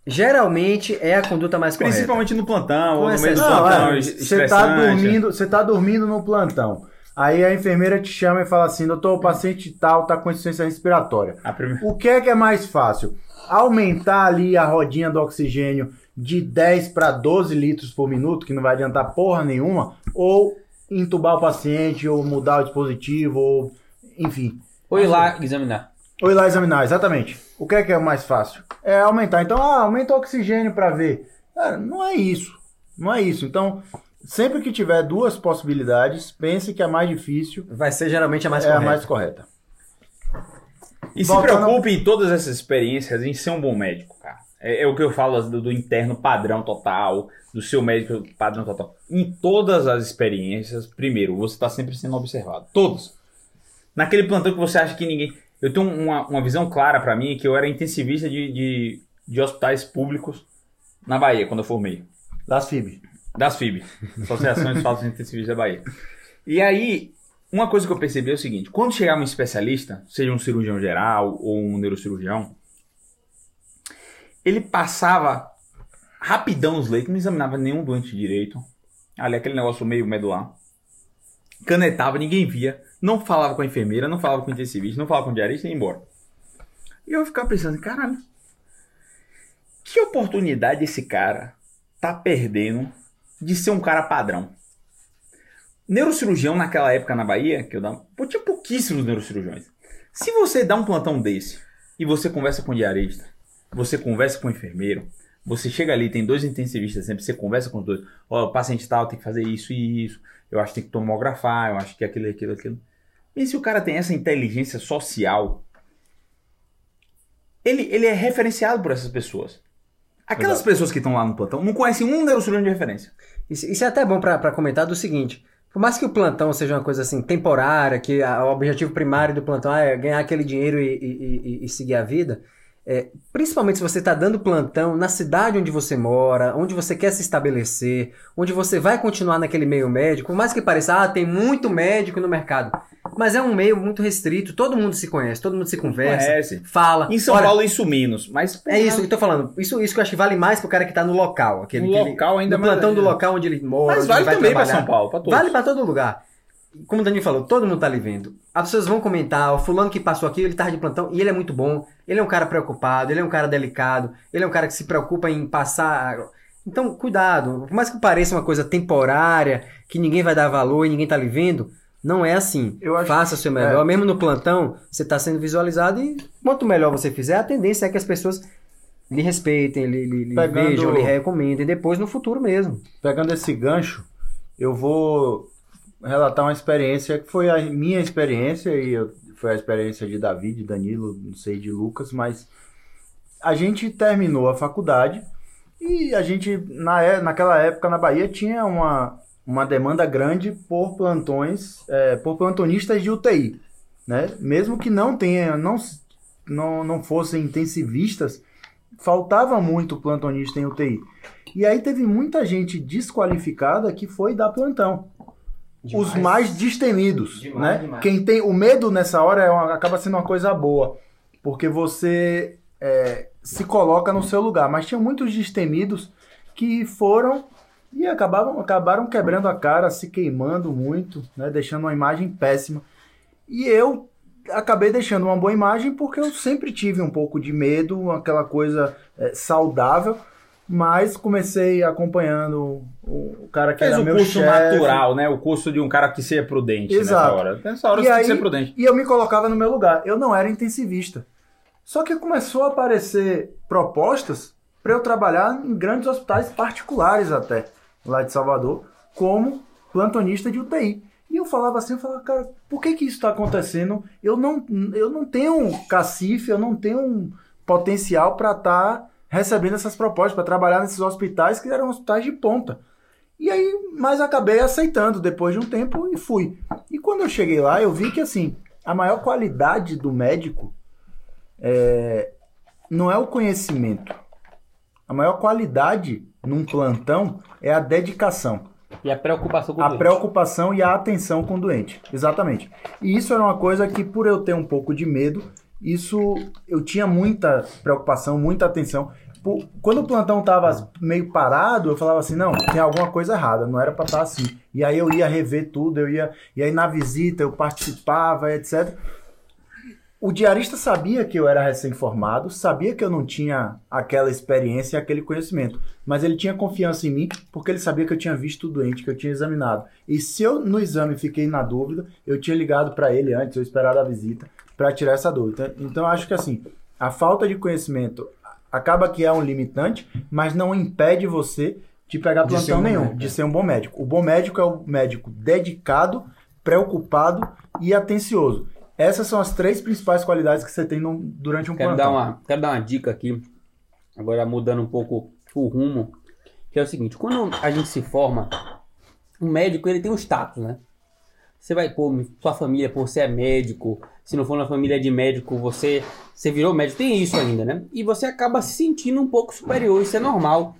geralmente é a conduta mais correta. Principalmente no plantão, Com ou no meio do. Não, plantão, é, es- você tá estressante. dormindo, você tá dormindo no plantão. Aí a enfermeira te chama e fala assim: doutor, o paciente tal tá com insuficiência respiratória. A primeira- O que é que é mais fácil? Aumentar ali a rodinha do oxigênio de 10 para 12 litros por minuto, que não vai adiantar porra nenhuma, ou entubar o paciente, ou mudar o dispositivo, ou enfim. Ou ir lá examinar. Ou ir lá examinar, exatamente. O que é que é mais fácil? É aumentar. Então, ah, aumenta o oxigênio para ver. Cara, não é isso. Não é isso. Então, sempre que tiver duas possibilidades, pense que a mais difícil Vai ser geralmente a mais é a correta. mais correta. E se preocupe em todas essas experiências em ser um bom médico, cara. É, é o que eu falo do, do interno padrão total, do seu médico padrão total. Em todas as experiências, primeiro, você está sempre sendo observado. Todos. Naquele plantão que você acha que ninguém. Eu tenho uma, uma visão clara pra mim que eu era intensivista de, de, de hospitais públicos na Bahia, quando eu formei. Das FIB. Das FIB, Associações de Falsos Intensivistas da Bahia. E aí, uma coisa que eu percebi é o seguinte: quando chegava um especialista, seja um cirurgião geral ou um neurocirurgião, ele passava rapidão os leitos, não examinava nenhum doente direito. Ali, aquele negócio meio medular. Canetava, ninguém via. Não falava com a enfermeira, não falava com o intensivista, não falava com o diarista e ia embora. E eu ficava pensando, caralho, que oportunidade esse cara tá perdendo de ser um cara padrão. Neurocirurgião naquela época na Bahia, que eu dava, pô, tinha pouquíssimos neurocirurgiões. Se você dá um plantão desse e você conversa com o diarista, você conversa com o enfermeiro, você chega ali, tem dois intensivistas sempre, você conversa com os dois, ó, o paciente tal tem que fazer isso e isso, eu acho que tem que tomografar, eu acho que aquilo, aquilo, aquilo. E se o cara tem essa inteligência social, ele, ele é referenciado por essas pessoas. Aquelas pessoas que estão lá no plantão não conhecem um neurocirurgião de referência. Isso, isso é até bom pra comentar do seguinte. Por mais que o plantão seja uma coisa assim temporária, que a- o objetivo primário do plantão é ganhar aquele dinheiro e, e- e- e seguir a vida, é, principalmente se você está dando plantão na cidade onde você mora, onde você quer se estabelecer, onde você vai continuar naquele meio médico, por mais que pareça, ah, tem muito médico no mercado, mas é um meio muito restrito, todo mundo se conhece, todo mundo se conversa, Conhece. fala. Em São Olha, Paulo isso menos, mas É isso que eu tô falando. Isso, isso que eu acho que vale mais pro cara que tá no local. Aquele, No local ainda no mais plantão do ainda. local onde ele mora. Mas vale também pra trabalhar. São Paulo, pra todos. Vale pra todo lugar. Como o Danilo falou, todo mundo tá ali vendo. As pessoas vão comentar, o fulano que passou aqui, ele tá de plantão e ele é muito bom. Ele é um cara preocupado, ele é um cara delicado, ele é um cara que se preocupa em passar. Então, cuidado. Por mais que pareça uma coisa temporária, que ninguém vai dar valor e ninguém tá ali vendo, não é assim. Faça o seu melhor. é. Mesmo no plantão, você tá sendo visualizado e quanto melhor você fizer, a tendência é que as pessoas lhe respeitem, lhe, lhe, lhe Pegando- vejam, lhe recomendem depois no futuro mesmo. Pegando esse gancho, eu vou relatar uma experiência que foi a minha experiência e eu- foi a experiência de Davi, de Danilo, não sei, de Lucas, mas a gente terminou a faculdade e a gente, na, é- naquela época na Bahia, tinha uma, uma demanda grande por plantões, é, por plantonistas de UTI, né? Mesmo que não tenha, não, não, não fossem intensivistas, faltava muito plantonista em UTI. E aí teve muita gente desqualificada que foi dar plantão. Os mais destemidos, Demais, né? demais. Quem tem o medo nessa hora é uma- acaba sendo uma coisa boa, porque você é, se coloca no seu lugar. Mas tinha muitos destemidos que foram e acabaram, acabaram quebrando a cara, se queimando muito, né? Deixando uma imagem péssima. E eu acabei deixando uma boa imagem porque eu sempre tive um pouco de medo, aquela coisa é, saudável. Mas comecei acompanhando o cara que Fez era o meu curso chefe. natural, né? O curso de um cara que seja prudente nessa Exato. hora. Nessa hora E você tem aí- que ser prudente. E eu me colocava no meu lugar. Eu não era intensivista. Só que começou a aparecer propostas para eu trabalhar em grandes hospitais particulares até, lá de Salvador, como plantonista de UTI. E eu falava assim, eu falava, cara, por que que isso está acontecendo? Eu não, eu não tenho cacife, eu não tenho um potencial para estar recebendo essas propostas, para trabalhar nesses hospitais que eram hospitais de ponta. E aí, mas acabei aceitando depois de um tempo e fui. E quando eu cheguei lá, eu vi que assim, a maior qualidade do médico é, não é o conhecimento. A maior qualidade num plantão é a dedicação. E a preocupação com o A doente. preocupação e a atenção com o doente. Exatamente. E isso era uma coisa que, por eu ter um pouco de medo, isso eu tinha muita preocupação, muita atenção. Por- Quando o plantão tava meio parado, eu falava assim, não, tem alguma coisa errada, não era pra estar assim. E aí eu ia rever tudo, eu ia. E aí na visita eu participava, etc. O diarista sabia que eu era recém-formado, sabia que eu não tinha aquela experiência e aquele conhecimento, mas ele tinha confiança em mim porque ele sabia que eu tinha visto o doente, que eu tinha examinado. E se eu no exame fiquei na dúvida, eu tinha ligado para ele antes, eu esperado a visita para tirar essa dúvida. Então eu acho que assim, a falta de conhecimento acaba que é um limitante, mas não impede você de pegar De plantão bom nenhum, médico. de ser um bom médico. O bom médico é o médico dedicado, preocupado e atencioso. Essas são as três principais qualidades que você tem num- durante um Quero plantão. dar, uma, quero dar uma dica aqui, agora mudando um pouco o rumo, que é o seguinte, quando a gente se forma, o médico ele tem um status, né? Você vai pôr sua família, pô, você é médico, se não for na família de médico, você, você virou médico, tem isso ainda, né? E você acaba se sentindo um pouco superior, isso é normal.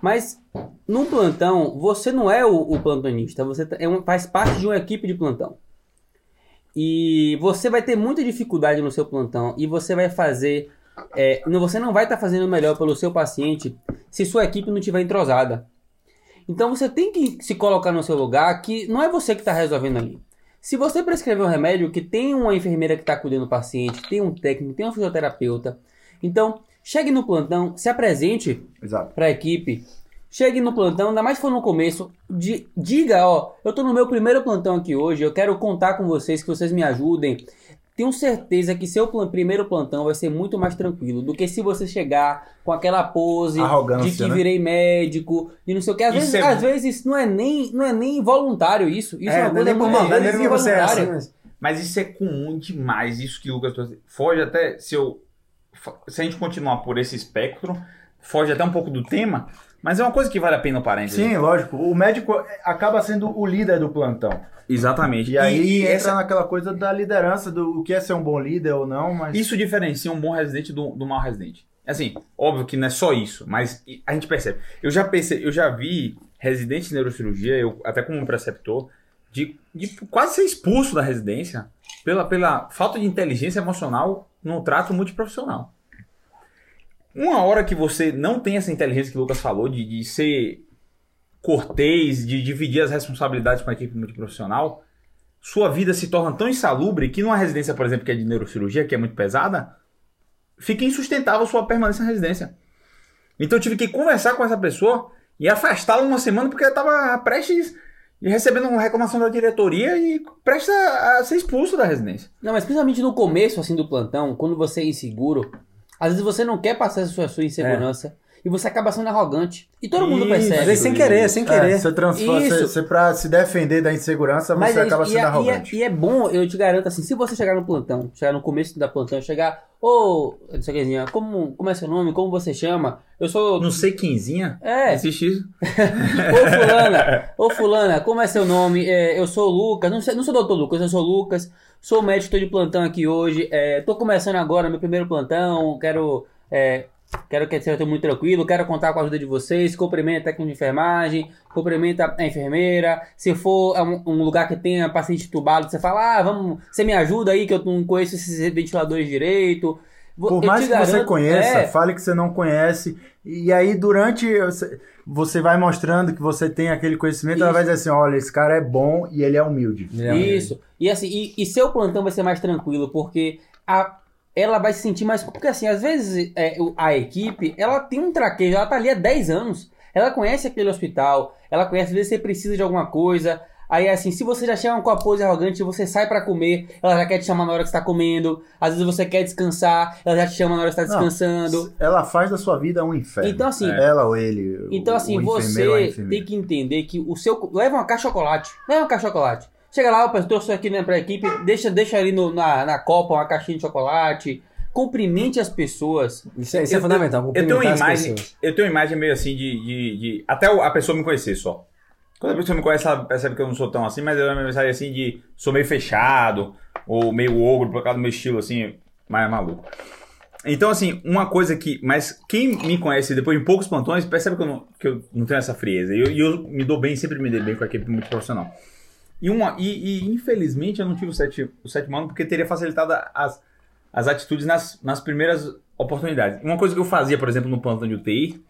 Mas no plantão, você não é o, o plantonista, você é um- faz parte de uma equipe de plantão. E você vai ter muita dificuldade no seu plantão e você vai fazer. é, você não vai estar fazendo o melhor pelo seu paciente se sua equipe não estiver entrosada. Então você tem que se colocar no seu lugar que não é você que está resolvendo ali. Se você prescrever um remédio que tem uma enfermeira que está cuidando do paciente, tem um técnico, tem um fisioterapeuta, então chegue no plantão, se apresente para a equipe. Chegue no plantão, ainda mais se for no começo, di- diga, ó, eu tô no meu primeiro plantão aqui hoje, eu quero contar com vocês, que vocês me ajudem. Tenho certeza que seu plan- primeiro plantão vai ser muito mais tranquilo do que se você chegar com aquela pose Arrogância, de que né? virei médico e não sei o que. Às, Isso vezes, é- às vezes não é nem não é nem voluntário isso. Isso é, É, uma é coisa muito vezes nem você é assim, mas... Mas isso é comum demais, isso que o Lucas trouxe. Foge até, se eu. Se a gente continuar por esse espectro, foge até um pouco do tema, mas é uma coisa que vale a pena o parênteses. Sim, lógico. O médico acaba sendo o líder do plantão. Exatamente. E aí entra essa- naquela coisa da liderança, do o que é ser um bom líder ou não, mas. isso diferencia um bom residente do, do mau residente. Assim, óbvio que não é só isso, mas a gente percebe. Eu já percebi, eu já vi residentes de neurocirurgia, eu até como preceptor, de, de quase ser expulso da residência pela, pela falta de inteligência emocional no trato multiprofissional. Uma hora que você não tem essa inteligência que o Lucas falou, de, de ser cortês, de dividir as responsabilidades com a equipe multiprofissional, sua vida se torna tão insalubre que numa residência, por exemplo, que é de neurocirurgia, que é muito pesada, fica insustentável sua permanência na residência. Então eu tive que conversar com essa pessoa e afastá-la uma semana porque ela estava prestes e recebendo uma reclamação da diretoria e prestes a, a ser expulso da residência. Não, mas principalmente no começo assim do plantão, quando você é inseguro, às vezes você não quer passar sua, sua insegurança e você acaba sendo arrogante. E todo mundo Isso, percebe. Às vezes sem querer, sem É, querer. você transforma, Isso. você, você pra se defender da insegurança, Mas você é, acaba sendo e, é, e, é, arrogante. e é bom, eu te garanto assim, se você chegar no plantão, chegar no começo da plantão, chegar, ô, não sei o que, assim, como, como é seu nome, como você chama? Eu sou. Não sei quinzinha. É, Existe isso. ô fulana, ô fulana, como é seu nome? É, eu sou o Lucas, não, sei, não sou o doutor Lucas, eu sou o Lucas, sou médico, estou de plantão aqui hoje, é, tô começando agora meu primeiro plantão, quero. É, Quero que seja muito tranquilo, quero contar com a ajuda de vocês. Cumprimenta a técnico de enfermagem, cumprimenta a enfermeira. Se for um, um lugar que tenha paciente tubado, você fala: Ah, vamos, você me ajuda aí que eu não conheço esses ventiladores direito. Por eu mais que você garanto- conheça, é, fale que você não conhece. E aí, durante. você- Você vai mostrando que você tem aquele conhecimento, ela Isso. vai dizer assim: olha, esse cara é bom e ele é humilde. Isso. E assim, e, e seu plantão vai ser mais tranquilo, porque a, ela vai se sentir mais. Porque assim, às vezes é, a equipe, ela tem um traquejo, ela tá ali há 10 anos. Ela conhece aquele hospital, ela conhece, às vezes você precisa de alguma coisa. Aí assim, se você já chega com a pose arrogante, você sai pra comer, ela já quer te chamar na hora que você tá comendo. Às vezes você quer descansar, ela já te chama na hora que você tá Não, descansando. Ela faz da sua vida um inferno. Então, assim, Ela ou ele. Então, o- assim, você tem que entender que o seu. Leva uma caixa de chocolate. Leva uma caixa de chocolate. Chega lá, opa, eu trouxe aqui né, pra equipe, deixa, deixa ali no- na, na copa uma caixinha de chocolate. Cumprimente as pessoas. Isso é, isso é Eu- fundamental. Eu tenho imagem, pessoas. eu tenho uma imagem meio assim de, de, de- Até o- a pessoa me conhecer só. Quando a pessoa me conhece, ela percebe que eu não sou tão assim, mas eu tenho uma mensagem assim de sou meio fechado, ou meio ogro, por causa do meu estilo assim, mais maluco. Então, assim, uma coisa que. Mas quem me conhece depois de poucos plantões percebe que eu não, que eu não tenho essa frieza. E eu, eu me dou bem, sempre me dei bem com a equipe muito profissional. E, uma, e, e, infelizmente eu não tive o, sete, o sétimo ano porque teria facilitado as, as atitudes nas, nas primeiras oportunidades. Uma coisa que eu fazia, por exemplo, no plantão de UTI,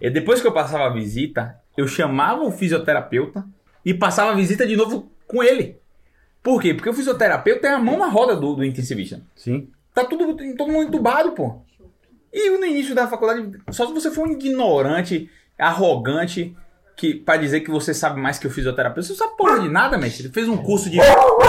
é depois que eu passava a visita, eu chamava o fisioterapeuta e passava a visita de novo com ele. Por quê? Porque o fisioterapeuta tem a mão na roda do, do intensivista. Sim. Tá tudo, todo mundo entubado, pô. E no início da faculdade, só se você for um ignorante, arrogante, que para dizer que você sabe mais que o fisioterapeuta, você não sabe porra de nada, mestre. Ele fez um curso de,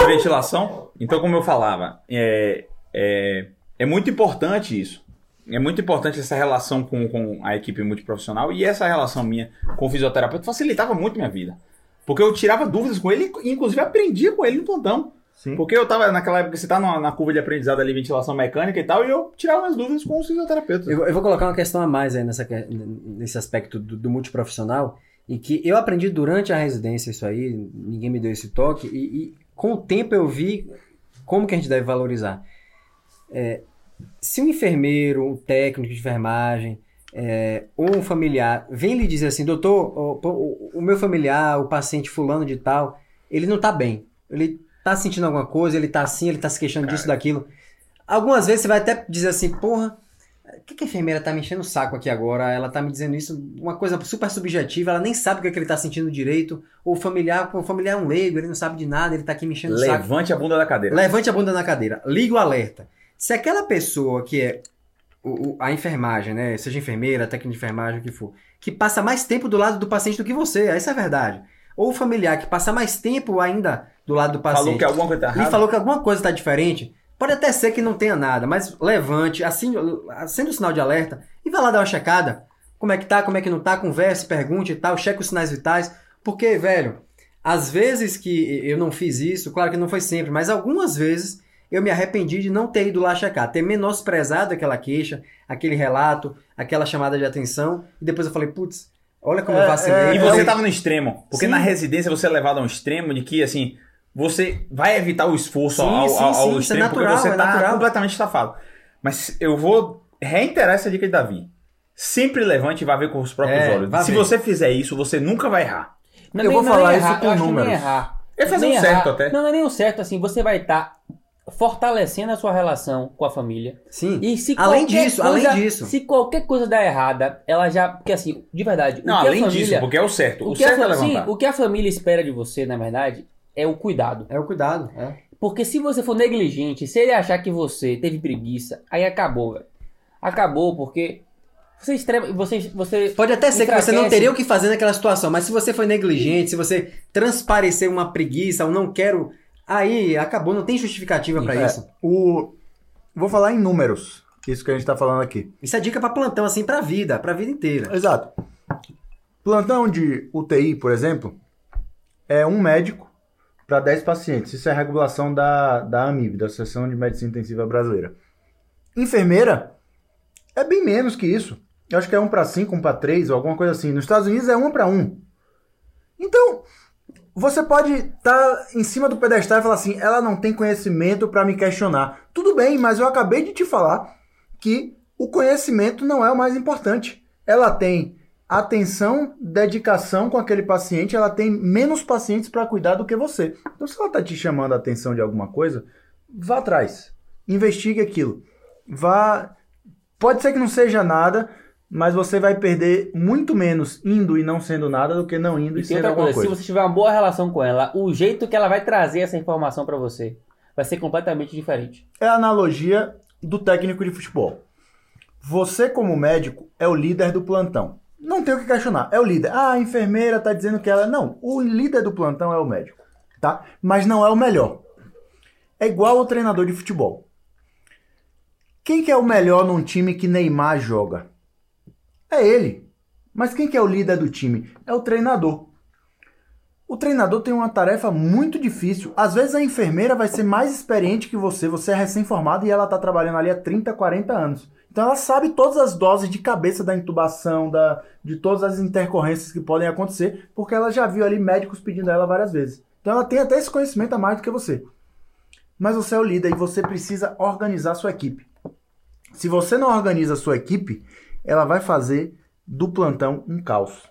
ventilação. Então, como eu falava, é, é, é muito importante isso. É muito importante essa relação com, com a equipe multiprofissional e essa relação minha com o fisioterapeuta facilitava muito minha vida. Porque eu tirava dúvidas com ele e, inclusive, aprendia com ele no plantão. Sim. Porque eu tava naquela época, você tá na, na curva de aprendizado ali, ventilação mecânica e tal, e eu tirava minhas dúvidas com os fisioterapeutas. Eu, eu vou colocar uma questão a mais aí nessa, nesse aspecto do, do multiprofissional, e que eu aprendi durante a residência isso aí, ninguém me deu esse toque, e, e com o tempo eu vi como que a gente deve valorizar. É, se um enfermeiro, um técnico de enfermagem, é, ou um familiar vem lhe dizer assim, doutor, o, o- o meu familiar, o paciente fulano de tal, ele não tá bem, ele tá sentindo alguma coisa, ele tá assim, ele tá se queixando disso, daquilo. Algumas vezes você vai até dizer assim, porra, o que, que a enfermeira tá me enchendo o saco aqui agora? Ela tá me dizendo isso, uma coisa super subjetiva, ela nem sabe o que, é que ele tá sentindo direito. Ou o familiar, o familiar é um leigo, ele não sabe de nada, ele tá aqui me enchendo o saco. Levante a bunda da cadeira. Levante a bunda na cadeira, liga o alerta. Se aquela pessoa que é o- a enfermagem, né, seja enfermeira, técnica de enfermagem, o que for, que passa mais tempo do lado do paciente do que você, essa é a verdade. Ou o familiar que passa mais tempo ainda do lado do paciente Falou que alguma coisa tá e errada. falou que alguma coisa está diferente, pode até ser que não tenha nada, mas levante, assim, acenda o sinal de alerta e vá lá dar uma checada. Como é que tá, como é que não tá, converse, pergunte e tal, cheque os sinais vitais. Porque, velho, às vezes que eu não fiz isso, claro que não foi sempre, mas algumas vezes eu me arrependi de não ter ido lá checar, ter menosprezado aquela queixa, aquele relato, aquela chamada de atenção, e depois eu falei, putz, olha como eu É, vacilei. E é, você eu- tava no extremo. Porque Sim. na residência você é levado a um extremo de que, assim, você vai evitar o esforço Sim, ao, sim, ao, ao sim, isso é extremo natural, porque você é tá completamente estafado. Mas eu vou reiterar essa dica de Davi. Sempre levante e vá ver com os próprios É, olhos. Se ver. você fizer isso, você nunca vai errar. Não, Eu nem- vou não é falar nem isso errar, com eu números. Errar. É fazer Nem um certo errar. até. Não, não é nem o certo, assim, você vai estar fortalecendo a sua relação com a família. Sim. E se Além qualquer disso, coisa- além disso. Se qualquer coisa der errada, ela já. Porque assim, de verdade, Não, o que além a família, disso, porque é o certo. O, o que a certo é fa- sim, levantar. o que a família espera de você, na verdade, é o cuidado. É o cuidado. É. Porque se você for negligente, se ele achar que você teve preguiça, aí acabou, velho. Acabou, porque você extrema, você, você Pode até ser que você não teria o que fazer naquela situação, mas se você foi negligente, se você transparecer uma preguiça, ou não quero, aí acabou, não tem justificativa pra É, isso. o... Vou falar em números, isso que a gente tá falando aqui. Isso é dica pra plantão, assim, pra vida, pra vida inteira. Exato. Plantão de UTI, por exemplo, é um médico para 10 pacientes. Isso é a regulação da, da AMIB, da Associação de Medicina Intensiva Brasileira. Enfermeira é bem menos que isso. Eu acho que é um para 5, um para 3 ou alguma coisa assim. Nos Estados Unidos é um para 1. Então, você pode estar em cima do pedestal e falar assim: ela não tem conhecimento para me questionar. Tudo bem, mas eu acabei de te falar que o conhecimento não é o mais importante. Ela tem atenção, dedicação com aquele paciente, ela tem menos pacientes para cuidar do que você. Então, se ela está te chamando a atenção de alguma coisa, vá atrás, investigue aquilo. Vá. Pode ser que não seja nada, mas você vai perder muito menos indo e não sendo nada do que não indo e, E sendo alguma coisa, coisa. se você tiver uma boa relação com ela, o jeito que ela vai trazer essa informação pra você vai ser completamente diferente. é a analogia do técnico de futebol. Você, como médico, é o líder do plantão. Não tem o que questionar. É o líder. Ah, a enfermeira está dizendo que ela. Não, o líder do plantão é o médico. tá? Mas não é o melhor. É igual o treinador de futebol. Quem que é o melhor num time que Neymar joga? É ele. Mas quem que é o líder do time? É o treinador. O treinador tem uma tarefa muito difícil. Às vezes a enfermeira vai ser mais experiente que você, você é recém-formado e ela está trabalhando ali há 30, 40 anos. Então ela sabe todas as doses de cabeça da intubação, da, de todas as intercorrências que podem acontecer, porque ela já viu ali médicos pedindo a ela várias vezes. Então ela tem até esse conhecimento a mais do que você. Mas você é o líder e você precisa organizar a sua equipe. Se você não organiza a sua equipe, ela vai fazer do plantão um caos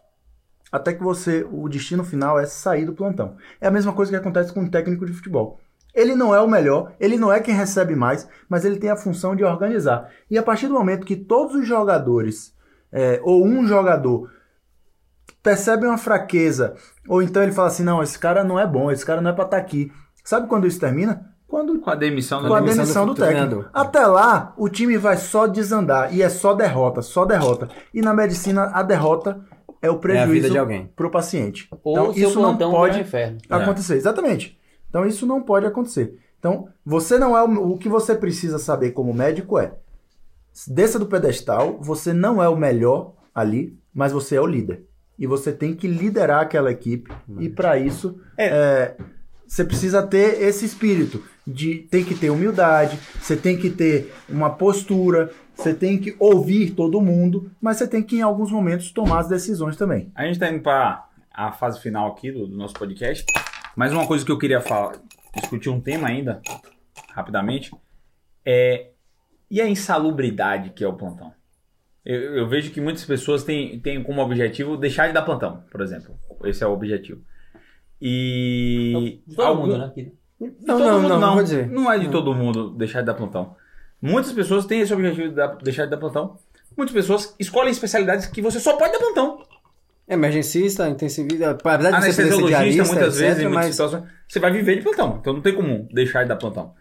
até que você, o destino final é sair do plantão. É a mesma coisa que acontece com um técnico de futebol. Ele não é o melhor, ele não é quem recebe mais, mas ele tem a função de organizar. E a partir do momento que todos os jogadores, é, ou um jogador, percebe uma fraqueza, ou então ele fala assim: não, esse cara não é bom, esse cara não é para estar tá aqui. Sabe quando isso termina? Quando, com a demissão, com a demissão, demissão do, do técnico. Até lá, o time vai só desandar e é só derrota, só derrota. E na medicina, a derrota é o prejuízo é para o paciente. Ou então, isso não pode inferno. acontecer. É. Exatamente. Então isso não pode acontecer. Então, você não é o, o que você precisa saber como médico é desça do pedestal, você não é o melhor ali, mas você é o líder. E você tem que liderar aquela equipe. E para isso, é. É, você precisa ter esse espírito de tem que ter humildade, você tem que ter uma postura, você tem que ouvir todo mundo, mas você tem que, em alguns momentos, tomar as decisões também. A gente está indo para a fase final aqui do, do, nosso podcast. Mas uma coisa que eu queria falar, discutir um tema ainda, rapidamente, é. E a insalubridade que é o plantão? Eu, eu vejo que muitas pessoas têm, têm como objetivo deixar de dar plantão, por exemplo. Esse é o objetivo. E. De todo algum... mundo, né? Não, não, não, não, vou dizer. Não é de todo mundo deixar de dar plantão. Muitas pessoas têm esse objetivo de deixar de dar plantão. Muitas pessoas escolhem especialidades que você só pode dar plantão. Emergencista, intensivista, apesar de Anestesiologista, muitas vezes, em muitas situações, você vai viver de plantão. Então não tem como deixar de dar plantão.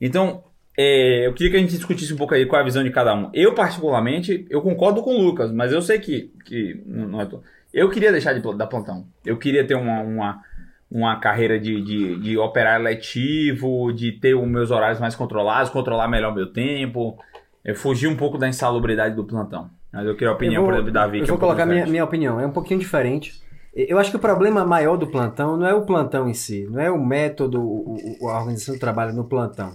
Então, é, eu queria que a gente discutisse um pouco aí qual é a visão de cada um. Eu, particularmente, eu concordo com o Lucas, mas eu sei que, que não é. Eu queria deixar de dar plantão. Eu queria ter uma, uma uma carreira de, de, de operar letivo, de ter os meus horários mais controlados, controlar melhor meu tempo, é, fugir um pouco da insalubridade do plantão. Mas eu queria a opinião, vou, por exemplo. Eu vou é um colocar minha, minha opinião, é um pouquinho diferente. Eu acho que o problema maior do plantão não é o plantão em si, não é o método, o, a organização do trabalho no plantão.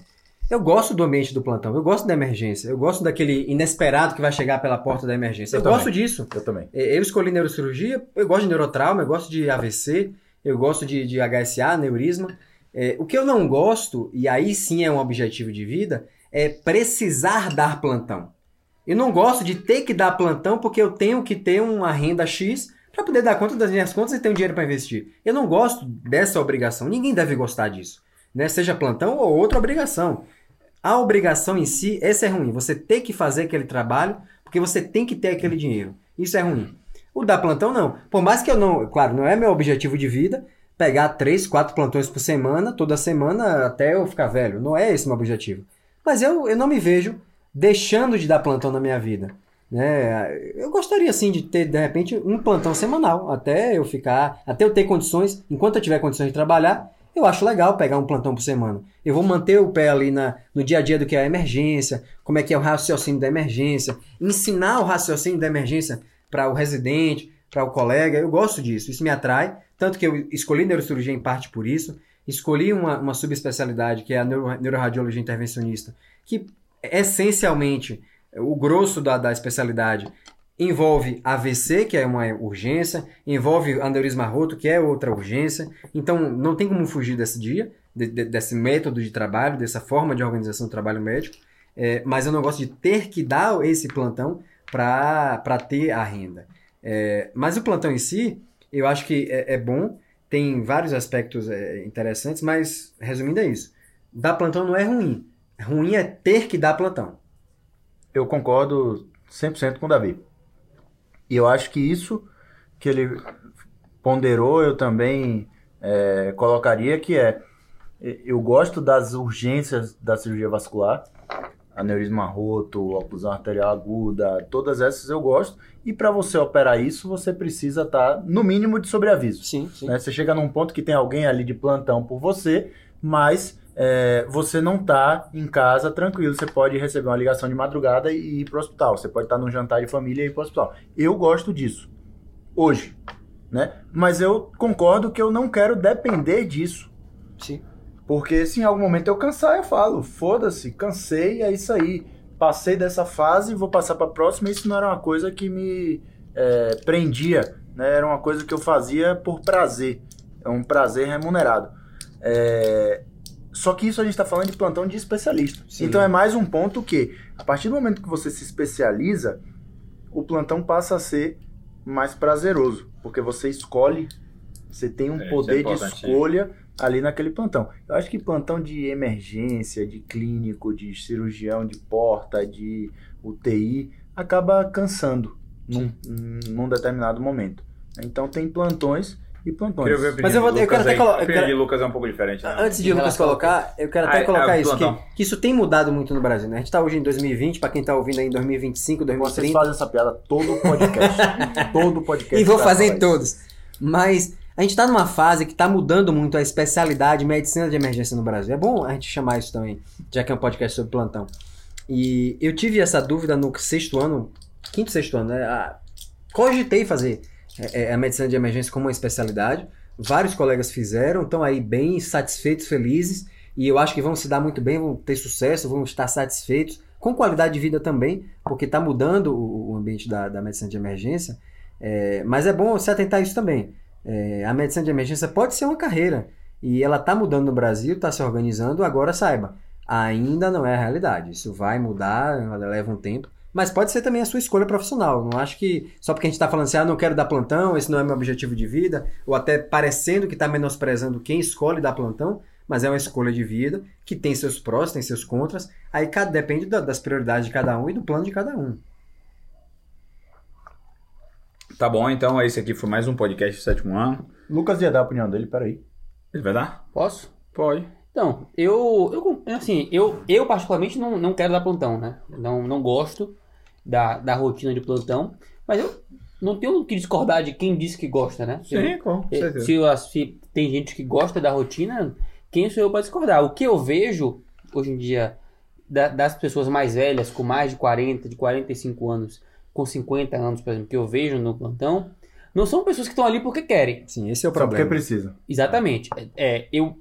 Eu gosto do ambiente do plantão, eu gosto da emergência, eu gosto daquele inesperado que vai chegar pela porta da emergência. Eu, eu gosto disso. Eu também. Eu escolhi neurocirurgia, eu gosto de neurotrauma, eu gosto de AVC, eu gosto de, de HSA, aneurisma. É, o que eu não gosto, e aí sim é um objetivo de vida, é precisar dar plantão. Eu não gosto de ter que dar plantão porque eu tenho que ter uma renda X para poder dar conta das minhas contas e ter um dinheiro para investir. Eu não gosto dessa obrigação. Ninguém deve gostar disso. Né? Seja plantão ou outra obrigação. A obrigação em si, essa é ruim. Você tem que fazer aquele trabalho porque você tem que ter aquele dinheiro. Isso é ruim. O da plantão não. Por mais que eu não, claro, não é meu objetivo de vida pegar três, quatro plantões por semana, toda semana até eu ficar velho. Não é esse meu objetivo. Mas eu, eu não me vejo deixando de dar plantão na minha vida. Né? Eu gostaria sim de ter, de repente, um plantão semanal, até eu ficar, até eu ter condições, enquanto eu tiver condições de trabalhar, eu acho legal pegar um plantão por semana. Eu vou manter o pé ali na, no dia a dia do que é a emergência, como é que é o raciocínio da emergência, ensinar o raciocínio da emergência para o residente, para o colega. Eu gosto disso, isso me atrai. Tanto que eu escolhi neurocirurgia em parte por isso. Escolhi uma, uma subespecialidade que é a neuro, neuroradiologia intervencionista, que essencialmente o grosso da, da especialidade envolve AVC, que é uma urgência, envolve aneurisma roto, que é outra urgência. Então não tem como fugir desse dia, de, de, desse método de trabalho, dessa forma de organização do trabalho médico. É, mas eu não gosto de ter que dar esse plantão para ter a renda. É, mas o plantão em si, eu acho que é, é bom, tem vários aspectos é, interessantes, mas resumindo é isso. Dar plantão não é ruim. Ruim é ter que dar plantão. Eu concordo 100% com o Davi. E eu acho que isso que ele ponderou, eu também é, colocaria que é eu gosto das urgências da cirurgia vascular, aneurisma roto, oclusão arterial aguda, todas essas eu gosto. E para você operar isso, você precisa estar no mínimo de sobreaviso. Sim, sim. né? Você chega num ponto que tem alguém ali de plantão por você, mas é, você não tá em casa tranquilo. Você pode receber uma ligação de madrugada e ir pro hospital. Você pode estar num jantar de família e ir pro hospital. Eu gosto disso. Hoje. Né? Mas eu concordo que eu não quero depender disso. Sim. Porque se em algum momento eu cansar, eu falo, foda-se, cansei, é isso aí. Passei dessa fase, vou passar para a próxima. Isso não era uma coisa que me é, prendia, né? Era uma coisa que eu fazia por prazer. É um prazer remunerado. É, Só que isso a gente está falando de plantão de especialista. Sim. Então é mais um ponto que, a partir do momento que você se especializa, o plantão passa a ser mais prazeroso. Porque você escolhe, você tem um É, é poder de escolha ali naquele plantão. Eu acho que plantão de emergência, de clínico, de cirurgião de porta, de UTI, acaba cansando num, num determinado momento. Então tem plantões e plantões. Mas eu vou- eu quero até aí. colo- A eu opinião quero- de Lucas é um pouco diferente. né? Antes de o Lucas colocar, eu quero até Ah, colocar é, isso, que, que isso tem mudado muito no Brasil, né? A gente tá hoje em 2020, pra quem tá ouvindo aí em 2025, Vocês 2030, fazem essa piada todo podcast. todo podcast. e vou fazer em todos. Mas a gente tá numa fase que tá mudando muito a especialidade de medicina de emergência no Brasil. É bom a gente chamar isso também, já que é um podcast sobre plantão. E eu tive essa dúvida no sexto ano, quinto, sexto ano, né? Ah, Cogitei fazer é, é, a medicina de emergência como uma especialidade. Vários colegas fizeram, estão aí bem satisfeitos, felizes, e eu acho que vão se dar muito bem, vão ter sucesso, vão estar satisfeitos, com qualidade de vida também, porque está mudando o, ambiente da, da medicina de emergência. É, mas é bom se atentar a isso também. É, a medicina de emergência pode ser uma carreira, e ela está mudando no Brasil, está se organizando, agora saiba, ainda não é a realidade. Isso vai mudar, leva um tempo. Mas pode ser também a sua escolha profissional. Não acho que só porque a gente está falando assim, ah, não quero dar plantão, esse não é meu objetivo de vida, ou até parecendo que está menosprezando quem escolhe dar plantão, mas é uma escolha de vida que tem seus prós, tem seus contras. Aí cada, depende da- das prioridades de cada um e do plano de cada um. Tá bom, então esse aqui foi mais um podcast do sétimo ano. Lucas ia dar a opinião dele, peraí. Ele vai dar? Posso? Pode. Então, eu, eu assim, eu, eu particularmente não, não quero dar plantão, né? Não, não gosto da, da rotina de plantão, mas eu não tenho que discordar de quem disse que gosta, né? Eu- com Eh, Se, eu- se tem gente que gosta da rotina, quem sou eu para discordar? O que eu vejo hoje em dia da- das pessoas mais velhas, com mais de 40, de 45 anos, com 50 anos, por exemplo, que eu vejo no plantão, não são pessoas que estão ali porque querem. Sim, esse é o Só porque problema. precisa. Exatamente. É, eu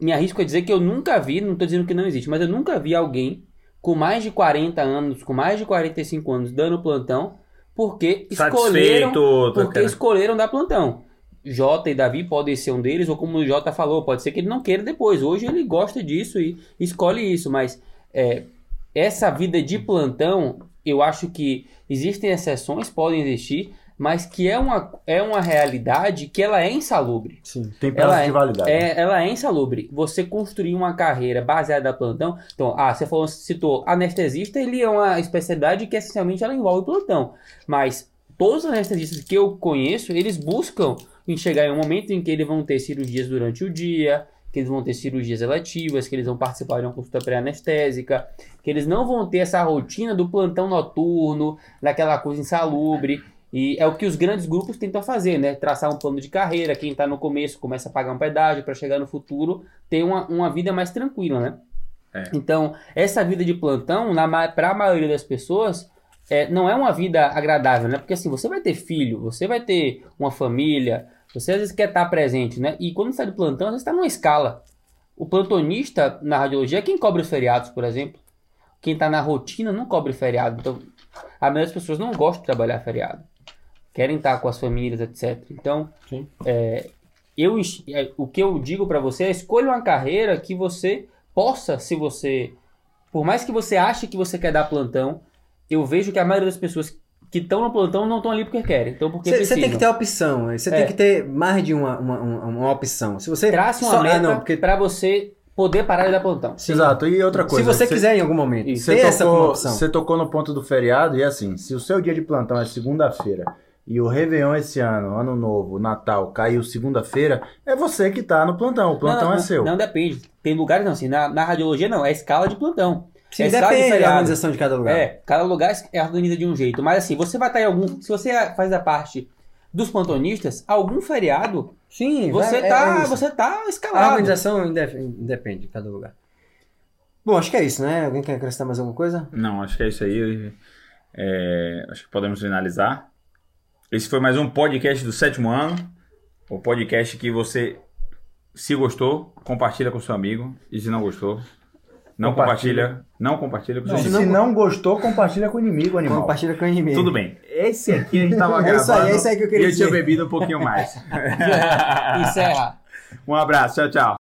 me arrisco a dizer que eu nunca vi, não estou dizendo que não existe, mas eu nunca vi alguém com mais de 40 anos, com mais de 45 anos, dando plantão, porque escolheram Satisfeito. porque escolheram dar plantão. Jota e Davi podem ser um deles, ou como o Jota falou, pode ser que ele não queira depois. Hoje ele gosta disso e escolhe isso, mas é, essa vida de plantão, eu acho que existem exceções, podem existir, mas que é uma, é uma realidade que ela é insalubre. Sim. Tem prazo Ela de é- validade. É, ela é insalubre. Você construir uma carreira baseada na plantão. Então, ah, você falou, citou anestesista, ele é uma especialidade que essencialmente ela envolve plantão. Mas todos os anestesistas que eu conheço, eles buscam em chegar em um momento em que eles vão ter cirurgias durante o dia, que eles vão ter cirurgias eletivas, que eles vão participar de uma consulta pré-anestésica, que eles não vão ter essa rotina do plantão noturno, daquela coisa insalubre. E é o que os grandes grupos tentam fazer, né? Traçar um plano de carreira. Quem está no começo começa a pagar um pedágio para chegar no futuro ter uma, uma vida mais tranquila, né? É. Então, essa vida de plantão, para a maioria das pessoas, é, não é uma vida agradável, né? Porque assim, você vai ter filho, você vai ter uma família, você às vezes quer estar presente, né? E quando você está de plantão, às vezes está numa escala. O plantonista na radiologia é quem cobre os feriados, por exemplo. Quem está na rotina não cobre feriado. Então, a maioria das pessoas não gosta de trabalhar feriado. Querem estar com as famílias, etc. Então, Sim. é, eu, é, o que eu digo para você é escolha uma carreira que você possa, se você. Por mais que você ache que você quer dar plantão, eu vejo que a maioria das pessoas que estão no plantão não estão ali porque querem. Então, porque Você tem que ter opção, né? você É. tem que ter mais de uma, uma, uma, uma opção. Se você Trace uma só- meta ah, não, porque para você poder parar de dar plantão. Exato. E outra coisa. se você quiser em algum momento Você essa tocou, opção. você tocou no ponto do feriado e assim, se o seu dia de plantão é segunda-feira e o Réveillon esse ano, Ano Novo, Natal, caiu segunda-feira, é você que tá no plantão. O plantão não, é não, seu. Não depende. Tem lugares não, assim, na, na radiologia não, é escala de plantão. Sim, É depende da organização de cada lugar. É, cada lugar é organiza de um jeito. Mas assim, você vai estar em algum. Se você faz a parte dos plantonistas, algum feriado, Sim, você vai- é- tá. é você tá A escalado. organização indef- independe de cada lugar. Bom, acho que é isso, né? Alguém quer acrescentar mais alguma coisa? Não, acho que é isso aí. É, acho que podemos finalizar. Esse foi mais um podcast do sétimo ano. O podcast que você, se gostou, compartilha com seu amigo. E se não gostou, não Compartilha. compartilha. Não compartilha com seu Se amigo. não gostou, compartilha com o inimigo, animal. Compartilha com o inimigo. Tudo bem. Esse aqui a gente tava É gravando. isso aí, é isso aí que eu queria E eu tinha bebido um pouquinho mais. Encerra. um abraço. Tchau, tchau.